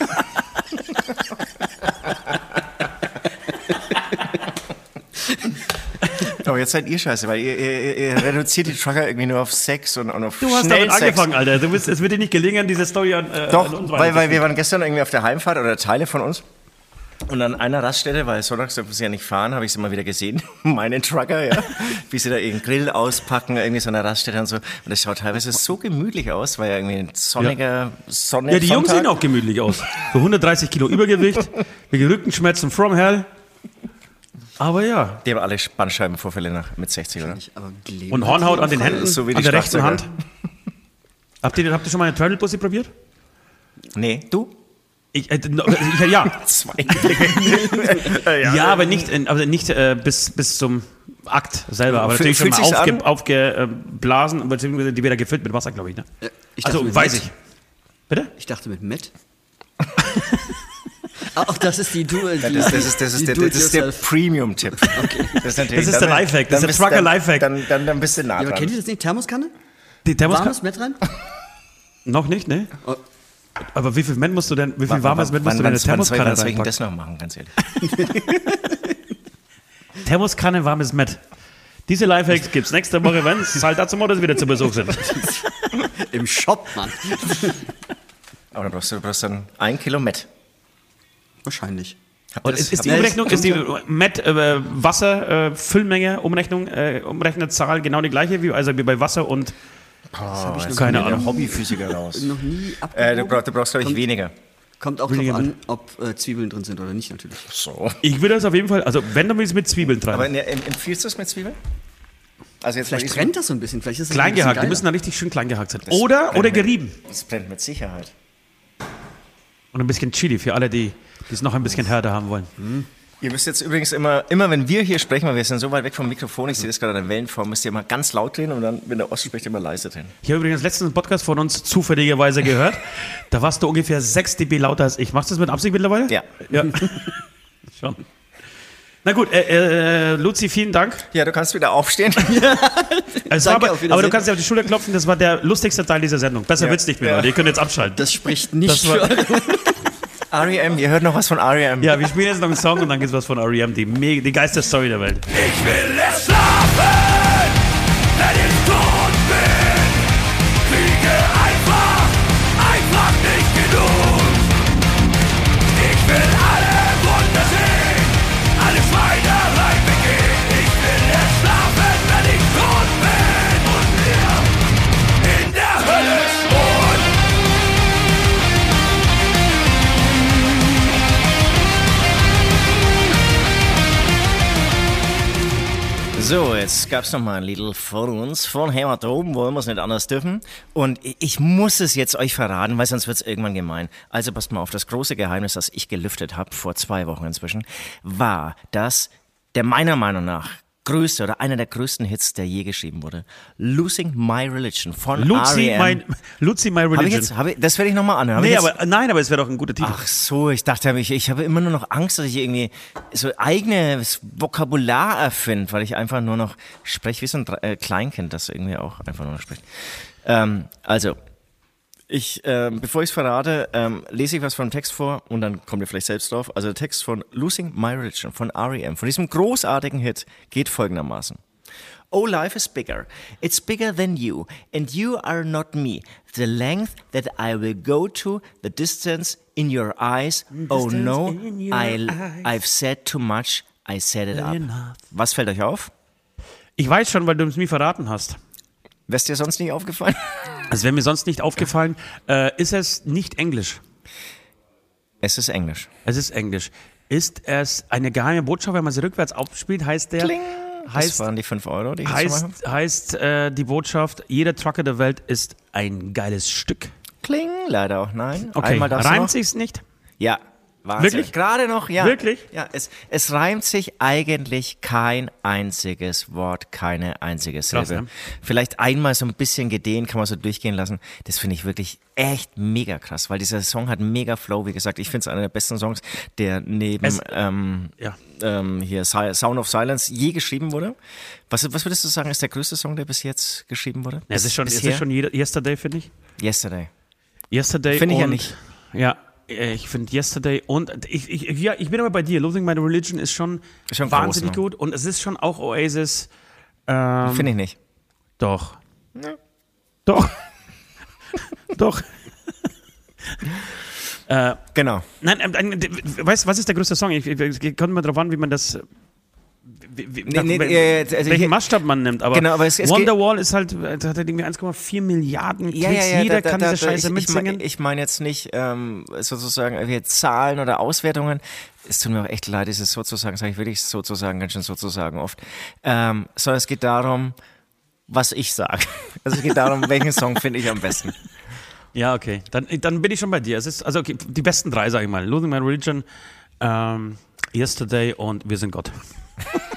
Aber jetzt seid ihr scheiße, weil ihr, ihr, ihr reduziert die Trucker irgendwie nur auf Sex und, und auf
Du hast damit
Sex.
angefangen, Alter. Du bist, es wird dir nicht gelingen, diese Story an, äh, an
Doch,
uns
weil, weil wir waren gestern irgendwie auf der Heimfahrt oder Teile von uns. Und an einer Raststätte, weil sonntags dürfen sie ja nicht fahren, habe ich sie mal wieder gesehen. Meine Trucker, ja. Wie sie da ihren Grill auspacken, irgendwie so eine Raststätte und so. Und das schaut teilweise so gemütlich aus, weil ja irgendwie ein sonniger Sonne.
Ja, die Jungs sehen auch gemütlich aus. So 130 Kilo Übergewicht, wegen Rückenschmerzen from hell. Aber ja.
Die haben alle Bandscheibenvorfälle nach, mit 60, oder?
Und Hornhaut an den Händen,
So wie die
an der rechten. Hand. Habt ihr, habt ihr schon mal eine Turtle Pussy probiert?
Nee, du?
Ich, äh, ich, ja.
Zwei.
ja, aber nicht, äh, aber nicht äh, bis, bis zum Akt selber. Aber
Fühl-
natürlich schon
fühlt
mal aufge, aufgeblasen, beziehungsweise die wieder gefüllt mit Wasser, glaube ich. Ne?
Ja, ich
Also
mit
weiß
Matt.
ich. Bitte?
Ich dachte mit Matt. Ach, das ist die Dual.
Das, das, ist, das, ist
die
der, das ist der
Do-it-yourself.
Premium-Tipp. Das ist,
Das ist der Lifehack, das ist der Trucker
dann-
Lifehack.
Dann, dann, dann bist du nah
Ja, aber
dran.
kennt ihr das nicht? Thermoskanne?
Die Thermoskanne?
Warmes Matt rein?
Noch nicht, ne?
Oh.
Aber wie viel Met musst du denn, wie viel warmes Met musst du
wann,
in eine
soll,
Thermoskanne
wann soll ich denn
reinpacken?
das noch machen, ganz ehrlich?
Thermoskanne, warmes Met. Diese Lifehacks gibt's nächste Woche, wenn Saldazo Models wieder zu Besuch sind.
Im Shop, Mann.
Aber dann brauchst du, brauchst dann ein Kilo Met.
Wahrscheinlich.
Und
das-
ist, ist die Umrechnung, ist die Met äh, Wasser, äh, Füllmenge, Umrechnung, äh, Umrechnerzahl genau die gleiche wie, also wie bei Wasser und
Oh, jetzt
keine Ahnung.
Hobbyphysiker raus.
Noch nie
Äh, du, brauchst, du brauchst, glaube ich, weniger.
Kommt auch
Will
drauf
jemand?
an, ob äh, Zwiebeln drin sind oder nicht natürlich.
So.
Ich würde das auf jeden Fall, also wenn du willst mit Zwiebeln treiben.
Aber ne, em- empfiehlst du es mit Zwiebeln? Also jetzt
Vielleicht brennt das so ein bisschen. Vielleicht ist es
klein
ein bisschen
gehackt, die müssen da richtig schön klein gehackt sein. Oder,
brennt
oder
mit-
gerieben.
Das brennt mit Sicherheit.
Und ein bisschen Chili für alle, die die es noch ein bisschen härter haben wollen.
Ihr müsst jetzt übrigens immer, immer wenn wir hier sprechen, weil wir sind so weit weg vom Mikrofon, ich sehe das gerade in der Wellenform, müsst ihr immer ganz laut drehen und dann, wenn der Ost spricht, immer leise drehen.
Ich habe übrigens letztens einen Podcast von uns zufälligerweise gehört. Da warst du ungefähr 6 dB lauter als ich. Machst du das mit Absicht mittlerweile?
Ja.
Ja. Schon. Na gut, äh, äh, Luzi, vielen Dank.
Ja, du kannst wieder aufstehen.
War
Danke,
aber, aber du kannst dir auf die Schulter klopfen, das war der lustigste Teil dieser Sendung. Besser
Ja.
wird's nicht mehr,
Ja.
Leute. Ihr könnt jetzt abschalten.
Das spricht nicht
Das
für
R.E.M., ihr hört noch was von R.E.M.
ja, wir spielen jetzt noch einen Song und dann geht's was von R.E.M., die, die geilste Story der Welt.
Ich will erst schlafen,
So, jetzt gab's noch mal ein Little von uns, von Hämatom, wollen wir es nicht anders dürfen. Und ich- ich muss es jetzt euch verraten, weil sonst wird's irgendwann gemein. Also passt mal auf, das große Geheimnis, das ich gelüftet habe, vor zwei Wochen inzwischen, war, dass der meiner Meinung nach größte oder einer der größten Hits, der je geschrieben wurde, Losing My Religion von
Luzi,
R.E.M.
my, Luzi, my
Hab ich
religion.
jetzt, hab ich, das werde ich nochmal anhören.
Nee, aber, nein, aber es wäre doch ein guter Titel.
Ach so, ich dachte, ich, ich habe immer nur noch Angst, dass ich irgendwie so eigenes Vokabular erfinde, weil ich einfach nur noch spreche wie so ein Kleinkind, das irgendwie auch einfach nur noch spricht. Ähm, also, ich, ähm, bevor ich es verrate, ähm, lese ich was vom Text vor und dann kommt ihr vielleicht selbst drauf. Also der Text von Losing My Religion von R.E.M., von diesem großartigen Hit, geht folgendermaßen. Oh, life is bigger. It's bigger than you, and you are not me. The length that I will go to, the distance in your eyes. Oh no, I,
eyes.
I've said too much. I set it up. Was fällt euch auf?
Ich weiß schon, weil du es mir verraten hast.
Wär's dir sonst nicht aufgefallen?
Es wäre mir sonst nicht aufgefallen. Äh, ist es nicht Englisch?
Es ist Englisch.
Es ist Englisch. Ist es eine geheime Botschaft, wenn man sie rückwärts aufspielt, heißt der,
das
heißt,
waren die 5 Euro, die ich
heißt, heißt äh, die Botschaft, jeder Trucker der Welt ist ein geiles Stück.
Kling, leider auch nein.
Okay,
Einmal du
reimt sich's nicht?
Ja. Wahnsinn.
Wirklich?
Gerade noch, ja.
Wirklich?
Ja, es, es reimt sich eigentlich kein einziges Wort, keine einzige
Krass,
Silbe.
ne?
Vielleicht einmal so ein bisschen gedehnt, kann man so durchgehen lassen. Das finde ich wirklich echt mega krass, weil dieser Song hat mega Flow, wie gesagt. Ich finde es einer der besten Songs, der neben
Es-
ähm,
Ja.
ähm, hier Sound of Silence je geschrieben wurde. Was, was würdest du sagen, ist der größte Song, der bis jetzt geschrieben wurde?
Es ist schon, es ist schon Yesterday, finde ich.
Yesterday.
Yesterday
Finde ich ja nicht.
Ja, ich finde Yesterday und ich, ich, ja, ich bin aber bei dir. Losing My Religion ist schon,
Ist schon
wahnsinnig
groß, ne?
gut und es ist schon auch Oasis. Ähm,
Finde ich nicht.
Doch. Doch. Doch. äh,
Genau.
nein, d- weißt du, was ist der größte Song? Ich, ich, ich kommt mal drauf an, wie man das. Wie, wie,
Nee, nee, äh, also
welchen
hier-
Maßstab man nimmt. Aber,
Genau, aber es- es
Wonderwall ist halt, äh, das hat halt irgendwie 1,4 Milliarden Klicks. Jeder kann diese Scheiße
ich,
mitsingen.
Ich, ich meine jetzt nicht ähm, sozusagen Zahlen oder Auswertungen. Es tut mir auch echt leid, dieses sozusagen, sage ich wirklich sozusagen, ganz schön sozusagen oft. Ähm, sondern es geht darum, was ich sage. Also es geht darum, welchen Song finde ich am besten.
Ja, okay. Dann, dann bin ich schon bei dir. Es ist, also okay, die besten drei, sage ich mal. Losing My Religion, ähm, und Wir sind Gott.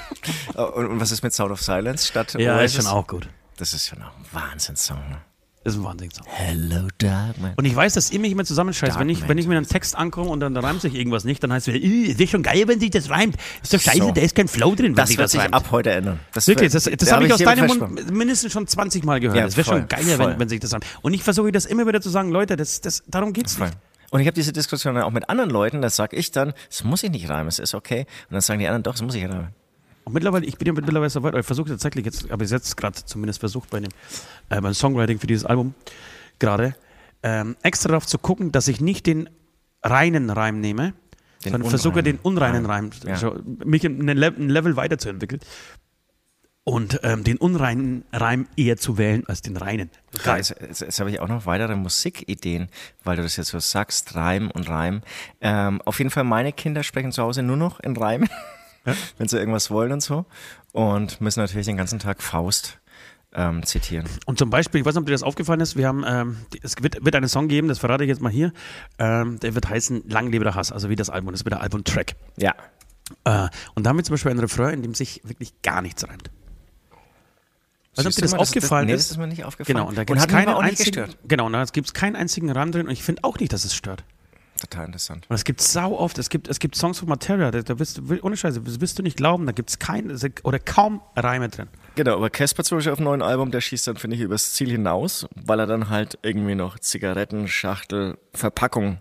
Oh, Und, und was ist mit Sound of Silence statt
Ja, ist
Oasis?
schon auch gut.
Das ist schon auch ein Wahnsinnssong. Ne?
Das ist ein Wahnsinnssong.
Hello Darkman.
Und ich weiß, dass ihr mich immer zusammenscheißt. Wenn ich, wenn ich mir einen Text ankomme und dann reimt sich irgendwas nicht, dann heißt es, "Ih, es ist schon geil, wenn sich das reimt. Ist doch scheiße,
So.
da ist kein Flow drin, wenn
Das
sich
wird
das
sich
reimt.
ab heute ändern. Das
Wirklich,
wird-
das, das
da
habe ich aus deinem. Mund mindestens schon 20 Mal gehört.
Ja,
das wäre schon geil, wenn, wenn sich das reimt. Und ich versuche das immer wieder zu sagen, Leute, das, das, darum geht's
Voll.
nicht.
Und ich habe diese Diskussion dann auch mit anderen Leuten, da sage ich dann, es muss ich nicht reimen, es ist okay. Und dann sagen die anderen, doch, es muss ich reimen.
Und mittlerweile, ich bin ja mittlerweile so weit, ich versuche tatsächlich jetzt, habe ich jetzt gerade zumindest versucht bei dem äh, beim Songwriting für dieses Album gerade, ähm, extra darauf zu gucken, dass ich nicht den reinen Reim nehme, sondern versuche den unreinen Reim,
Ja.
so, mich in ein ein Level weiterzuentwickeln. und ähm, den unreinen Reim eher zu wählen als den reinen.
Ja, jetzt, jetzt, jetzt habe ich auch noch weitere Musikideen, weil du das jetzt so sagst, Reim und Reim. Ähm, auf jeden Fall, meine Kinder sprechen zu Hause nur noch in Reimen, wenn sie irgendwas wollen und so. Und müssen natürlich den ganzen Tag Faust ähm, zitieren.
Und zum Beispiel, ich weiß nicht, ob dir das aufgefallen ist, wir haben, ähm, es wird, wird einen Song geben, das verrate ich jetzt mal hier, ähm, der wird heißen Lang lebe der Hass, also wie das Album, das wird der Albumtrack.
Ja.
Äh, und da haben wir zum Beispiel einen Refrain, in dem sich wirklich gar nichts reimt. Nicht, ob dir das
mal,
aufgefallen
nee,
ist.
das ist mir nicht aufgefallen.
Genau, und da gibt es
mich
keinen einzigen, genau, und da gibt es keinen einzigen Reim drin und ich finde auch nicht, dass es stört.
Total interessant.
Und es gibt sau oft, es gibt, es gibt Songs von Materia, da, da wirst du, ohne Scheiße, das wirst du nicht glauben, da gibt es kein oder kaum Reime drin.
Genau, aber Casper zum Beispiel auf dem neuen Album, der schießt dann, finde ich, übers Ziel hinaus, weil er dann halt irgendwie noch Zigarettenschachtel, Verpackung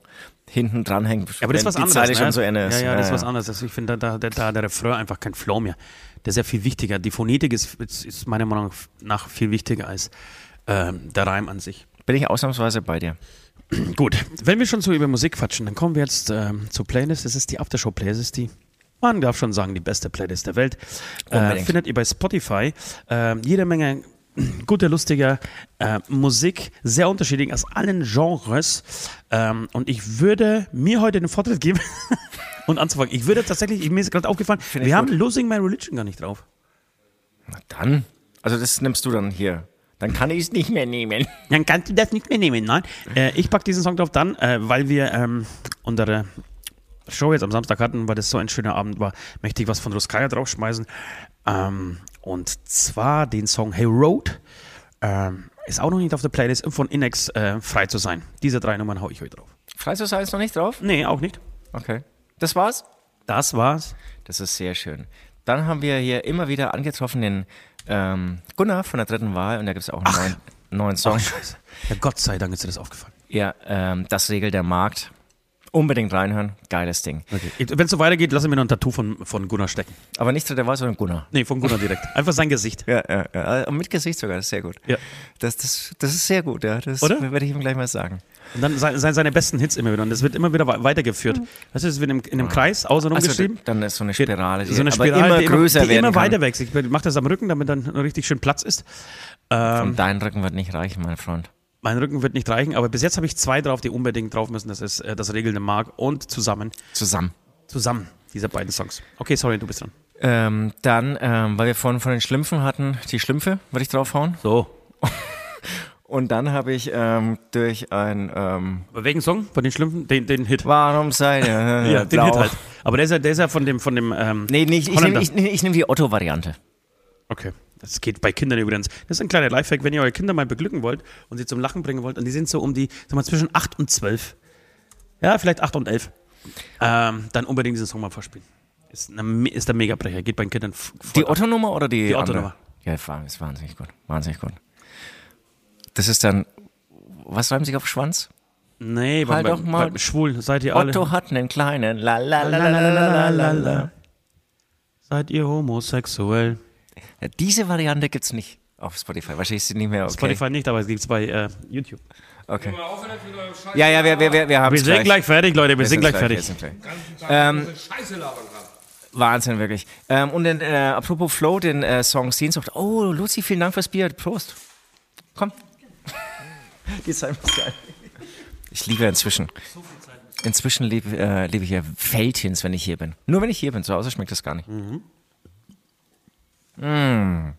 hinten dranhängt.
Ja, aber das ist was anderes.
Zeile
ne?
schon so Ende ist.
Ja, ja, das ist was anderes. Also ich finde, da, da, da der Refrain einfach kein Flow mehr. Der ist ja viel wichtiger. Die Phonetik ist, ist, ist meiner Meinung nach viel wichtiger als ähm, der Reim an sich.
Bin ich ausnahmsweise bei dir.
Gut, wenn wir schon so über Musik quatschen, dann kommen wir jetzt ähm, zur Playlist. Das ist die Aftershow-Playlist, die, man darf schon sagen, die beste Playlist der Welt. Äh, findet ihr bei Spotify ähm, jede Menge gute, lustige äh, Musik, sehr unterschiedlich aus allen Genres. Ähm, und ich würde mir heute den Vortritt geben und anzufangen. Ich würde tatsächlich, ich, mir ist gerade aufgefallen,
ich
wir haben
gut.
Losing My Religion gar nicht drauf.
Na dann. Also das nimmst du dann hier. Dann kann ich es nicht mehr nehmen.
Dann kannst du das nicht mehr nehmen, nein. Äh, ich packe diesen Song drauf dann, äh, weil wir ähm, unsere Show jetzt am Samstag hatten, weil das so ein schöner Abend war, möchte ich was von Ruskaya draufschmeißen. Ähm, und zwar den Song Hey Road. Ähm, ist auch noch nicht auf der Playlist, um von Inex äh, frei zu sein. Diese drei Nummern hau ich heute drauf.
Freistößer ist noch nicht drauf?
Nee, auch nicht.
Okay. Das war's?
Das war's.
Das ist sehr schön. Dann haben wir hier immer wieder angetroffen den ähm, Gunnar von der dritten Wahl und da gibt es auch einen neuen, neuen Song.
Scheiße. Ja, Gott sei Dank ist dir das aufgefallen.
Ja, ähm, das regelt der Markt. Unbedingt reinhören. Geiles Ding.
Okay. Wenn es so weitergeht, lassen wir noch ein Tattoo von, von Gunnar stecken.
Aber nicht dritte Wahl, sondern Gunnar.
Nee, von Gunnar direkt. Einfach sein Gesicht.
Ja, ja, ja. Und mit Gesicht sogar, das ist sehr gut.
Ja.
Das, das, das ist sehr gut, ja. Das
Oder?
werde ich ihm gleich mal sagen.
Und dann sein, sein, seine besten Hits immer wieder. Und das wird immer wieder wei- weitergeführt. Weißt du, es wird in, in einem Kreis außenrum
Also,
geschrieben.
dann ist so eine Spirale, die
so eine Spirale,
immer
die
größer
die
werden
immer
kann.
weiter wächst. Ich mache das am Rücken, damit dann richtig schön Platz ist. Ähm,
Und dein Rücken wird nicht reichen, mein Freund.
Mein Rücken wird nicht reichen, aber bis jetzt habe ich zwei drauf, die unbedingt drauf müssen. Das ist äh, das regelnde Mark und zusammen.
Zusammen.
Zusammen, diese beiden Songs. Okay, sorry, du bist dran.
Ähm, dann, ähm, weil wir vorhin von den Schlümpfen hatten, die Schlümpfe würde ich draufhauen.
So.
Und dann habe ich ähm, durch ein ähm,
welchen Song? Von den Schlümpfen? Den, den Hit.
Warum seid ihr äh,
Ja, den? Hit halt. Aber der ist ja, der ist ja von dem, von dem ähm,
Nee, nicht, ich nehme ich, ich nehm die Otto-Variante.
Okay das geht bei Kindern übrigens. Das ist ein kleiner Lifehack, wenn ihr eure Kinder mal beglücken wollt und sie zum Lachen bringen wollt. Und die sind so um die, sagen wir zwischen 8 und 12. Ja, vielleicht 8 und 11. Ähm, dann unbedingt diesen Song mal vorspielen. Ist, eine, ist der Megabrecher, geht bei den Kindern
Die Otto-Nummer oder die
Die Otto-Nummer.
Ja, ist wahnsinnig gut. Wahnsinnig gut. Das ist dann, was reimt sich auf Schwanz?
Nee,
halt
beim,
doch mal.
Beim schwul, seid ihr Otto alle.
Otto hat einen kleinen. La, la, la, la, la, la, la, la.
Seid ihr homosexuell?
Ja, Diese Variante gibt's nicht auf Spotify. Wahrscheinlich ist sie nicht mehr okay.
Spotify nicht, aber es gibt es bei äh, YouTube.
Okay. Ja, ja, wir, wir, wir, wir haben
Wir sind gleich fertig, Leute. Wir, sind gleich fertig.
Wir sind gleich. Ähm, Wahnsinn, wirklich. Ähm, und den, äh, apropos Flow, den äh, Song Sehnsucht. Oh, Luzi, vielen Dank fürs Bier. Prost. Komm. Die Zeit muss sein. Ich liebe inzwischen. Inzwischen liebe, äh, liebe ich ja Feldchens, wenn ich hier bin. Nur wenn ich hier bin. Zu Hause schmeckt das gar nicht. Mm.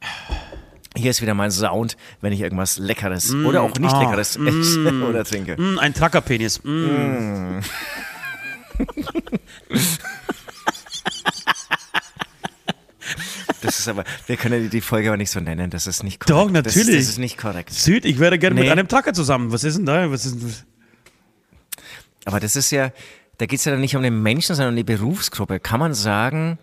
Hier ist wieder mein Sound, wenn ich irgendwas Leckeres oder auch nicht
ah,
Leckeres esse oder trinke.
Mm, ein Trackerpenis. Mm.
Das ist aber, wir können die- Folge aber nicht so nennen. Das ist nicht korrekt.
Doch,
Das,
natürlich.
das ist nicht korrekt.
Süd, ich wäre gerne mit
Nee.
einem Tracker zusammen. Was ist denn da? Was ist denn,
Aber das ist ja, da geht es ja dann nicht um den Menschen, sondern um die Berufsgruppe. Kann man sagen,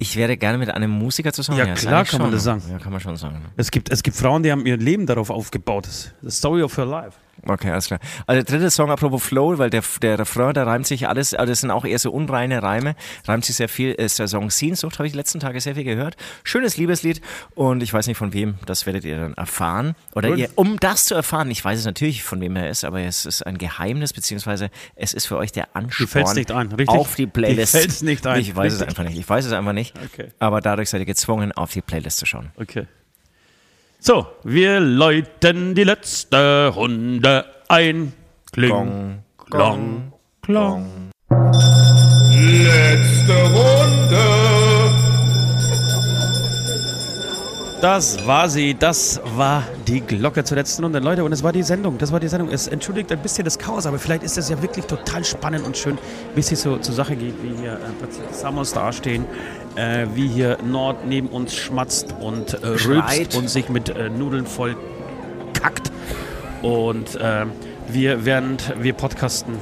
ich wäre gerne mit einem Musiker zusammen?
Ja,
ist
klar kann man
schon.
das sagen.
Ja, kann man schon sagen.
Es gibt, es gibt Frauen, die haben ihr Leben darauf aufgebaut. Das ist the story of her life.
Okay, alles klar. Also der dritte Song, apropos Flow, weil der, der Refrain, da reimt sich alles, also das sind auch eher so unreine Reime, reimt sich sehr viel, ist der Song Sehnsucht, habe ich die letzten Tage sehr viel gehört. Schönes Liebeslied und ich weiß nicht von wem, das werdet ihr dann erfahren. Oder ihr, um das zu erfahren, ich weiß es natürlich, von wem er ist, aber es ist ein Geheimnis, beziehungsweise es ist für euch der Ansporn
nicht ein, richtig?
auf die Playlist.
Die fällt's nicht ein,
Ich weiß es
richtig.
einfach nicht. Ich weiß es einfach nicht.
Okay.
Aber dadurch seid ihr gezwungen, auf die Playlist zu schauen.
Okay. So, wir läuten die letzte Runde ein. Kling, klong, klong.
Letzte Runde.
Das war sie, das war die Glocke zur letzten Runde. Leute, und es war die Sendung, das war die Sendung. Es entschuldigt ein bisschen das Chaos, aber vielleicht ist es ja wirklich total spannend und schön, wie es hier so zur Sache geht, wie hier äh, plötzlich Samos dastehen, äh, wie hier Nord neben uns schmatzt und äh, rülpst und sich mit äh, Nudeln voll kackt. Und äh, wir, während wir podcasten,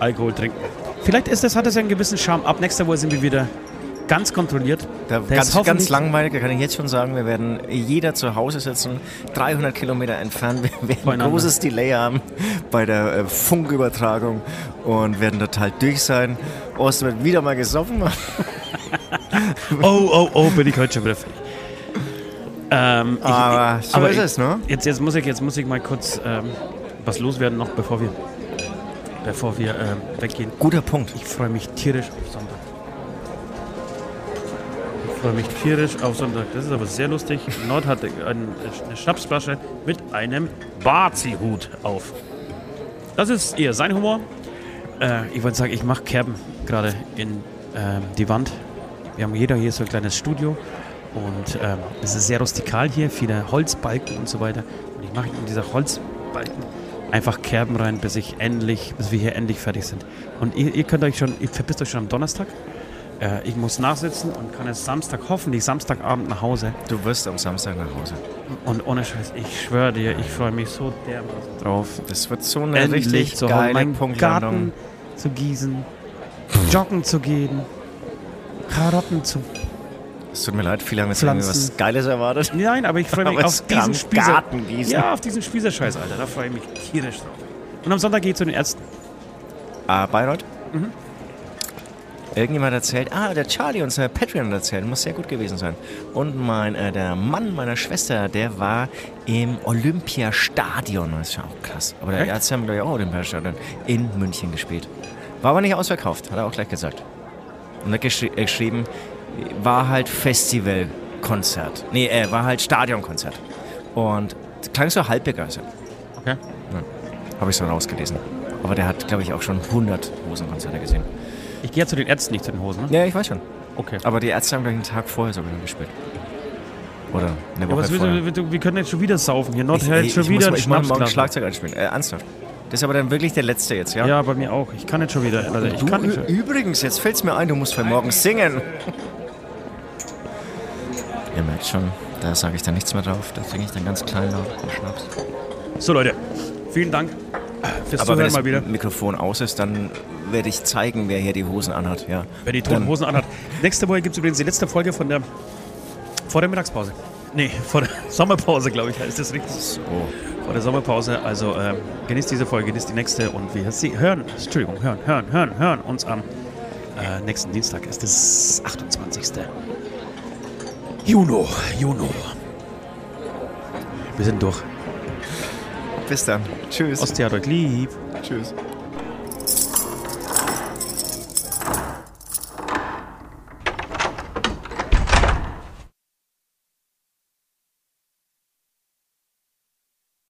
Alkohol trinken. Vielleicht ist das, hat es ja einen gewissen Charme. Ab nächster Woche sind wir wieder ganz kontrolliert.
Da,
Das
ganz, ganz langweilig, da kann ich jetzt schon sagen, wir werden jeder zu Hause sitzen, 300 Kilometer entfernt, wir werden ein großes Delay haben bei der äh, Funkübertragung und werden total durch sein. Ost wird wieder mal gesoffen.
Oh, oh, oh, bin ich heute schon wieder fertig. Ähm, ich,
Aber so
aber
ist
ich-
es, ne?
Jetzt, jetzt, muss ich, jetzt muss ich mal kurz ähm, was loswerden, noch bevor wir, bevor wir ähm, weggehen.
Guter Punkt.
Ich freue mich tierisch auf Sonntag. Ich freue mich tierisch auf Sonntag. Das ist aber sehr lustig. Nord hat ein, eine Schnapsflasche mit einem Bazi-Hut auf. Das ist eher sein Humor. Äh, ich wollte sagen, ich mache Kerben gerade in ähm, die Wand. Wir haben jeder hier so ein kleines Studio und ähm, es ist sehr rustikal hier, viele Holzbalken und so weiter. Und ich mache in dieser Holzbalken einfach Kerben rein, bis ich endlich, bis wir hier endlich fertig sind. Und ihr, ihr könnt euch schon, ihr verpisst euch schon am Donnerstag. Äh, ich muss nachsitzen und kann es Samstag, hoffentlich Samstagabend nach Hause.
Du wirst am Samstag nach Hause.
Und ohne Scheiß, ich schwöre dir, ich freue mich so dermaßen drauf.
Das wird so eine
Endlich
richtig
zu
geile Punktlandung.
Garten zu gießen, joggen zu gehen, Karotten zu.
Es tut mir leid, viele haben jetzt irgendwie
Pflanzen.
was Geiles erwartet.
Nein, aber ich freue mich auf diesen Spießer. Ja, auf diesen Spießerscheiß, Alter. Da freue ich mich tierisch drauf. Und am Sonntag gehe ich zu den Ärzten.
Ah, Bayreuth?
Mhm.
Irgendjemand erzählt, ah, der Charlie, unser Patreon hat erzählt, muss sehr gut gewesen sein. Und mein, äh, der Mann meiner Schwester, der war im Olympiastadion. Das ist ja auch krass. Aber der
Echt?
Ärzte haben, glaube ich, auch Olympiastadion in München gespielt. War aber nicht ausverkauft, hat er auch gleich gesagt. Und hat geschri äh, geschrieben, war halt Festivalkonzert. Nee, äh, war halt Stadionkonzert. Und klang so halb begeistert.
Okay.
Habe ich so rausgelesen. Aber der hat, glaube ich, auch schon 100 Hosenkonzerte gesehen.
Ich gehe ja zu den Ärzten, nicht zu den Hosen, ne?
Ja, ich weiß schon.
Okay.
Aber die Ärzte haben gleich einen Tag vorher sogar gespielt. Oder eine
Ja,
Woche
was willst
vorher.
wir, wir können jetzt schon wieder saufen. Hier Nord
Ich,
hat
ich,
jetzt schon
ich,
wieder
muss, ich muss morgen. Schlagzeug einspielen. Äh, ernsthaft. Das ist aber dann wirklich der letzte jetzt, ja?
Ja, bei mir auch. Ich kann jetzt schon wieder. Also ich
Du,
kann nicht
übrigens, jetzt fällt es mir ein, du musst für morgen singen. Ihr merkt schon, da sage ich dann nichts mehr drauf. Da trinke ich dann ganz klein laut Schnaps.
So, Leute. Vielen Dank fürs
Aber wenn
Zuhören
das
mal wieder.
Mikrofon aus ist, dann werde ich zeigen, wer hier die Hosen anhat. Ja.
Wer die toten Hosen anhat. Nächste Woche gibt es übrigens die letzte Folge von der. Vor der Mittagspause. Nee, vor der Sommerpause, glaube ich, heißt das richtig.
So.
Vor der Sommerpause. Also ähm, genießt diese Folge, genießt die nächste und wir sie hören, Entschuldigung, hören, hören, hören, hören uns am äh, nächsten Dienstag. Ist das 28. Juni. Juni. Wir sind durch.
Bis dann. Tschüss.
Euch lieb.
Tschüss.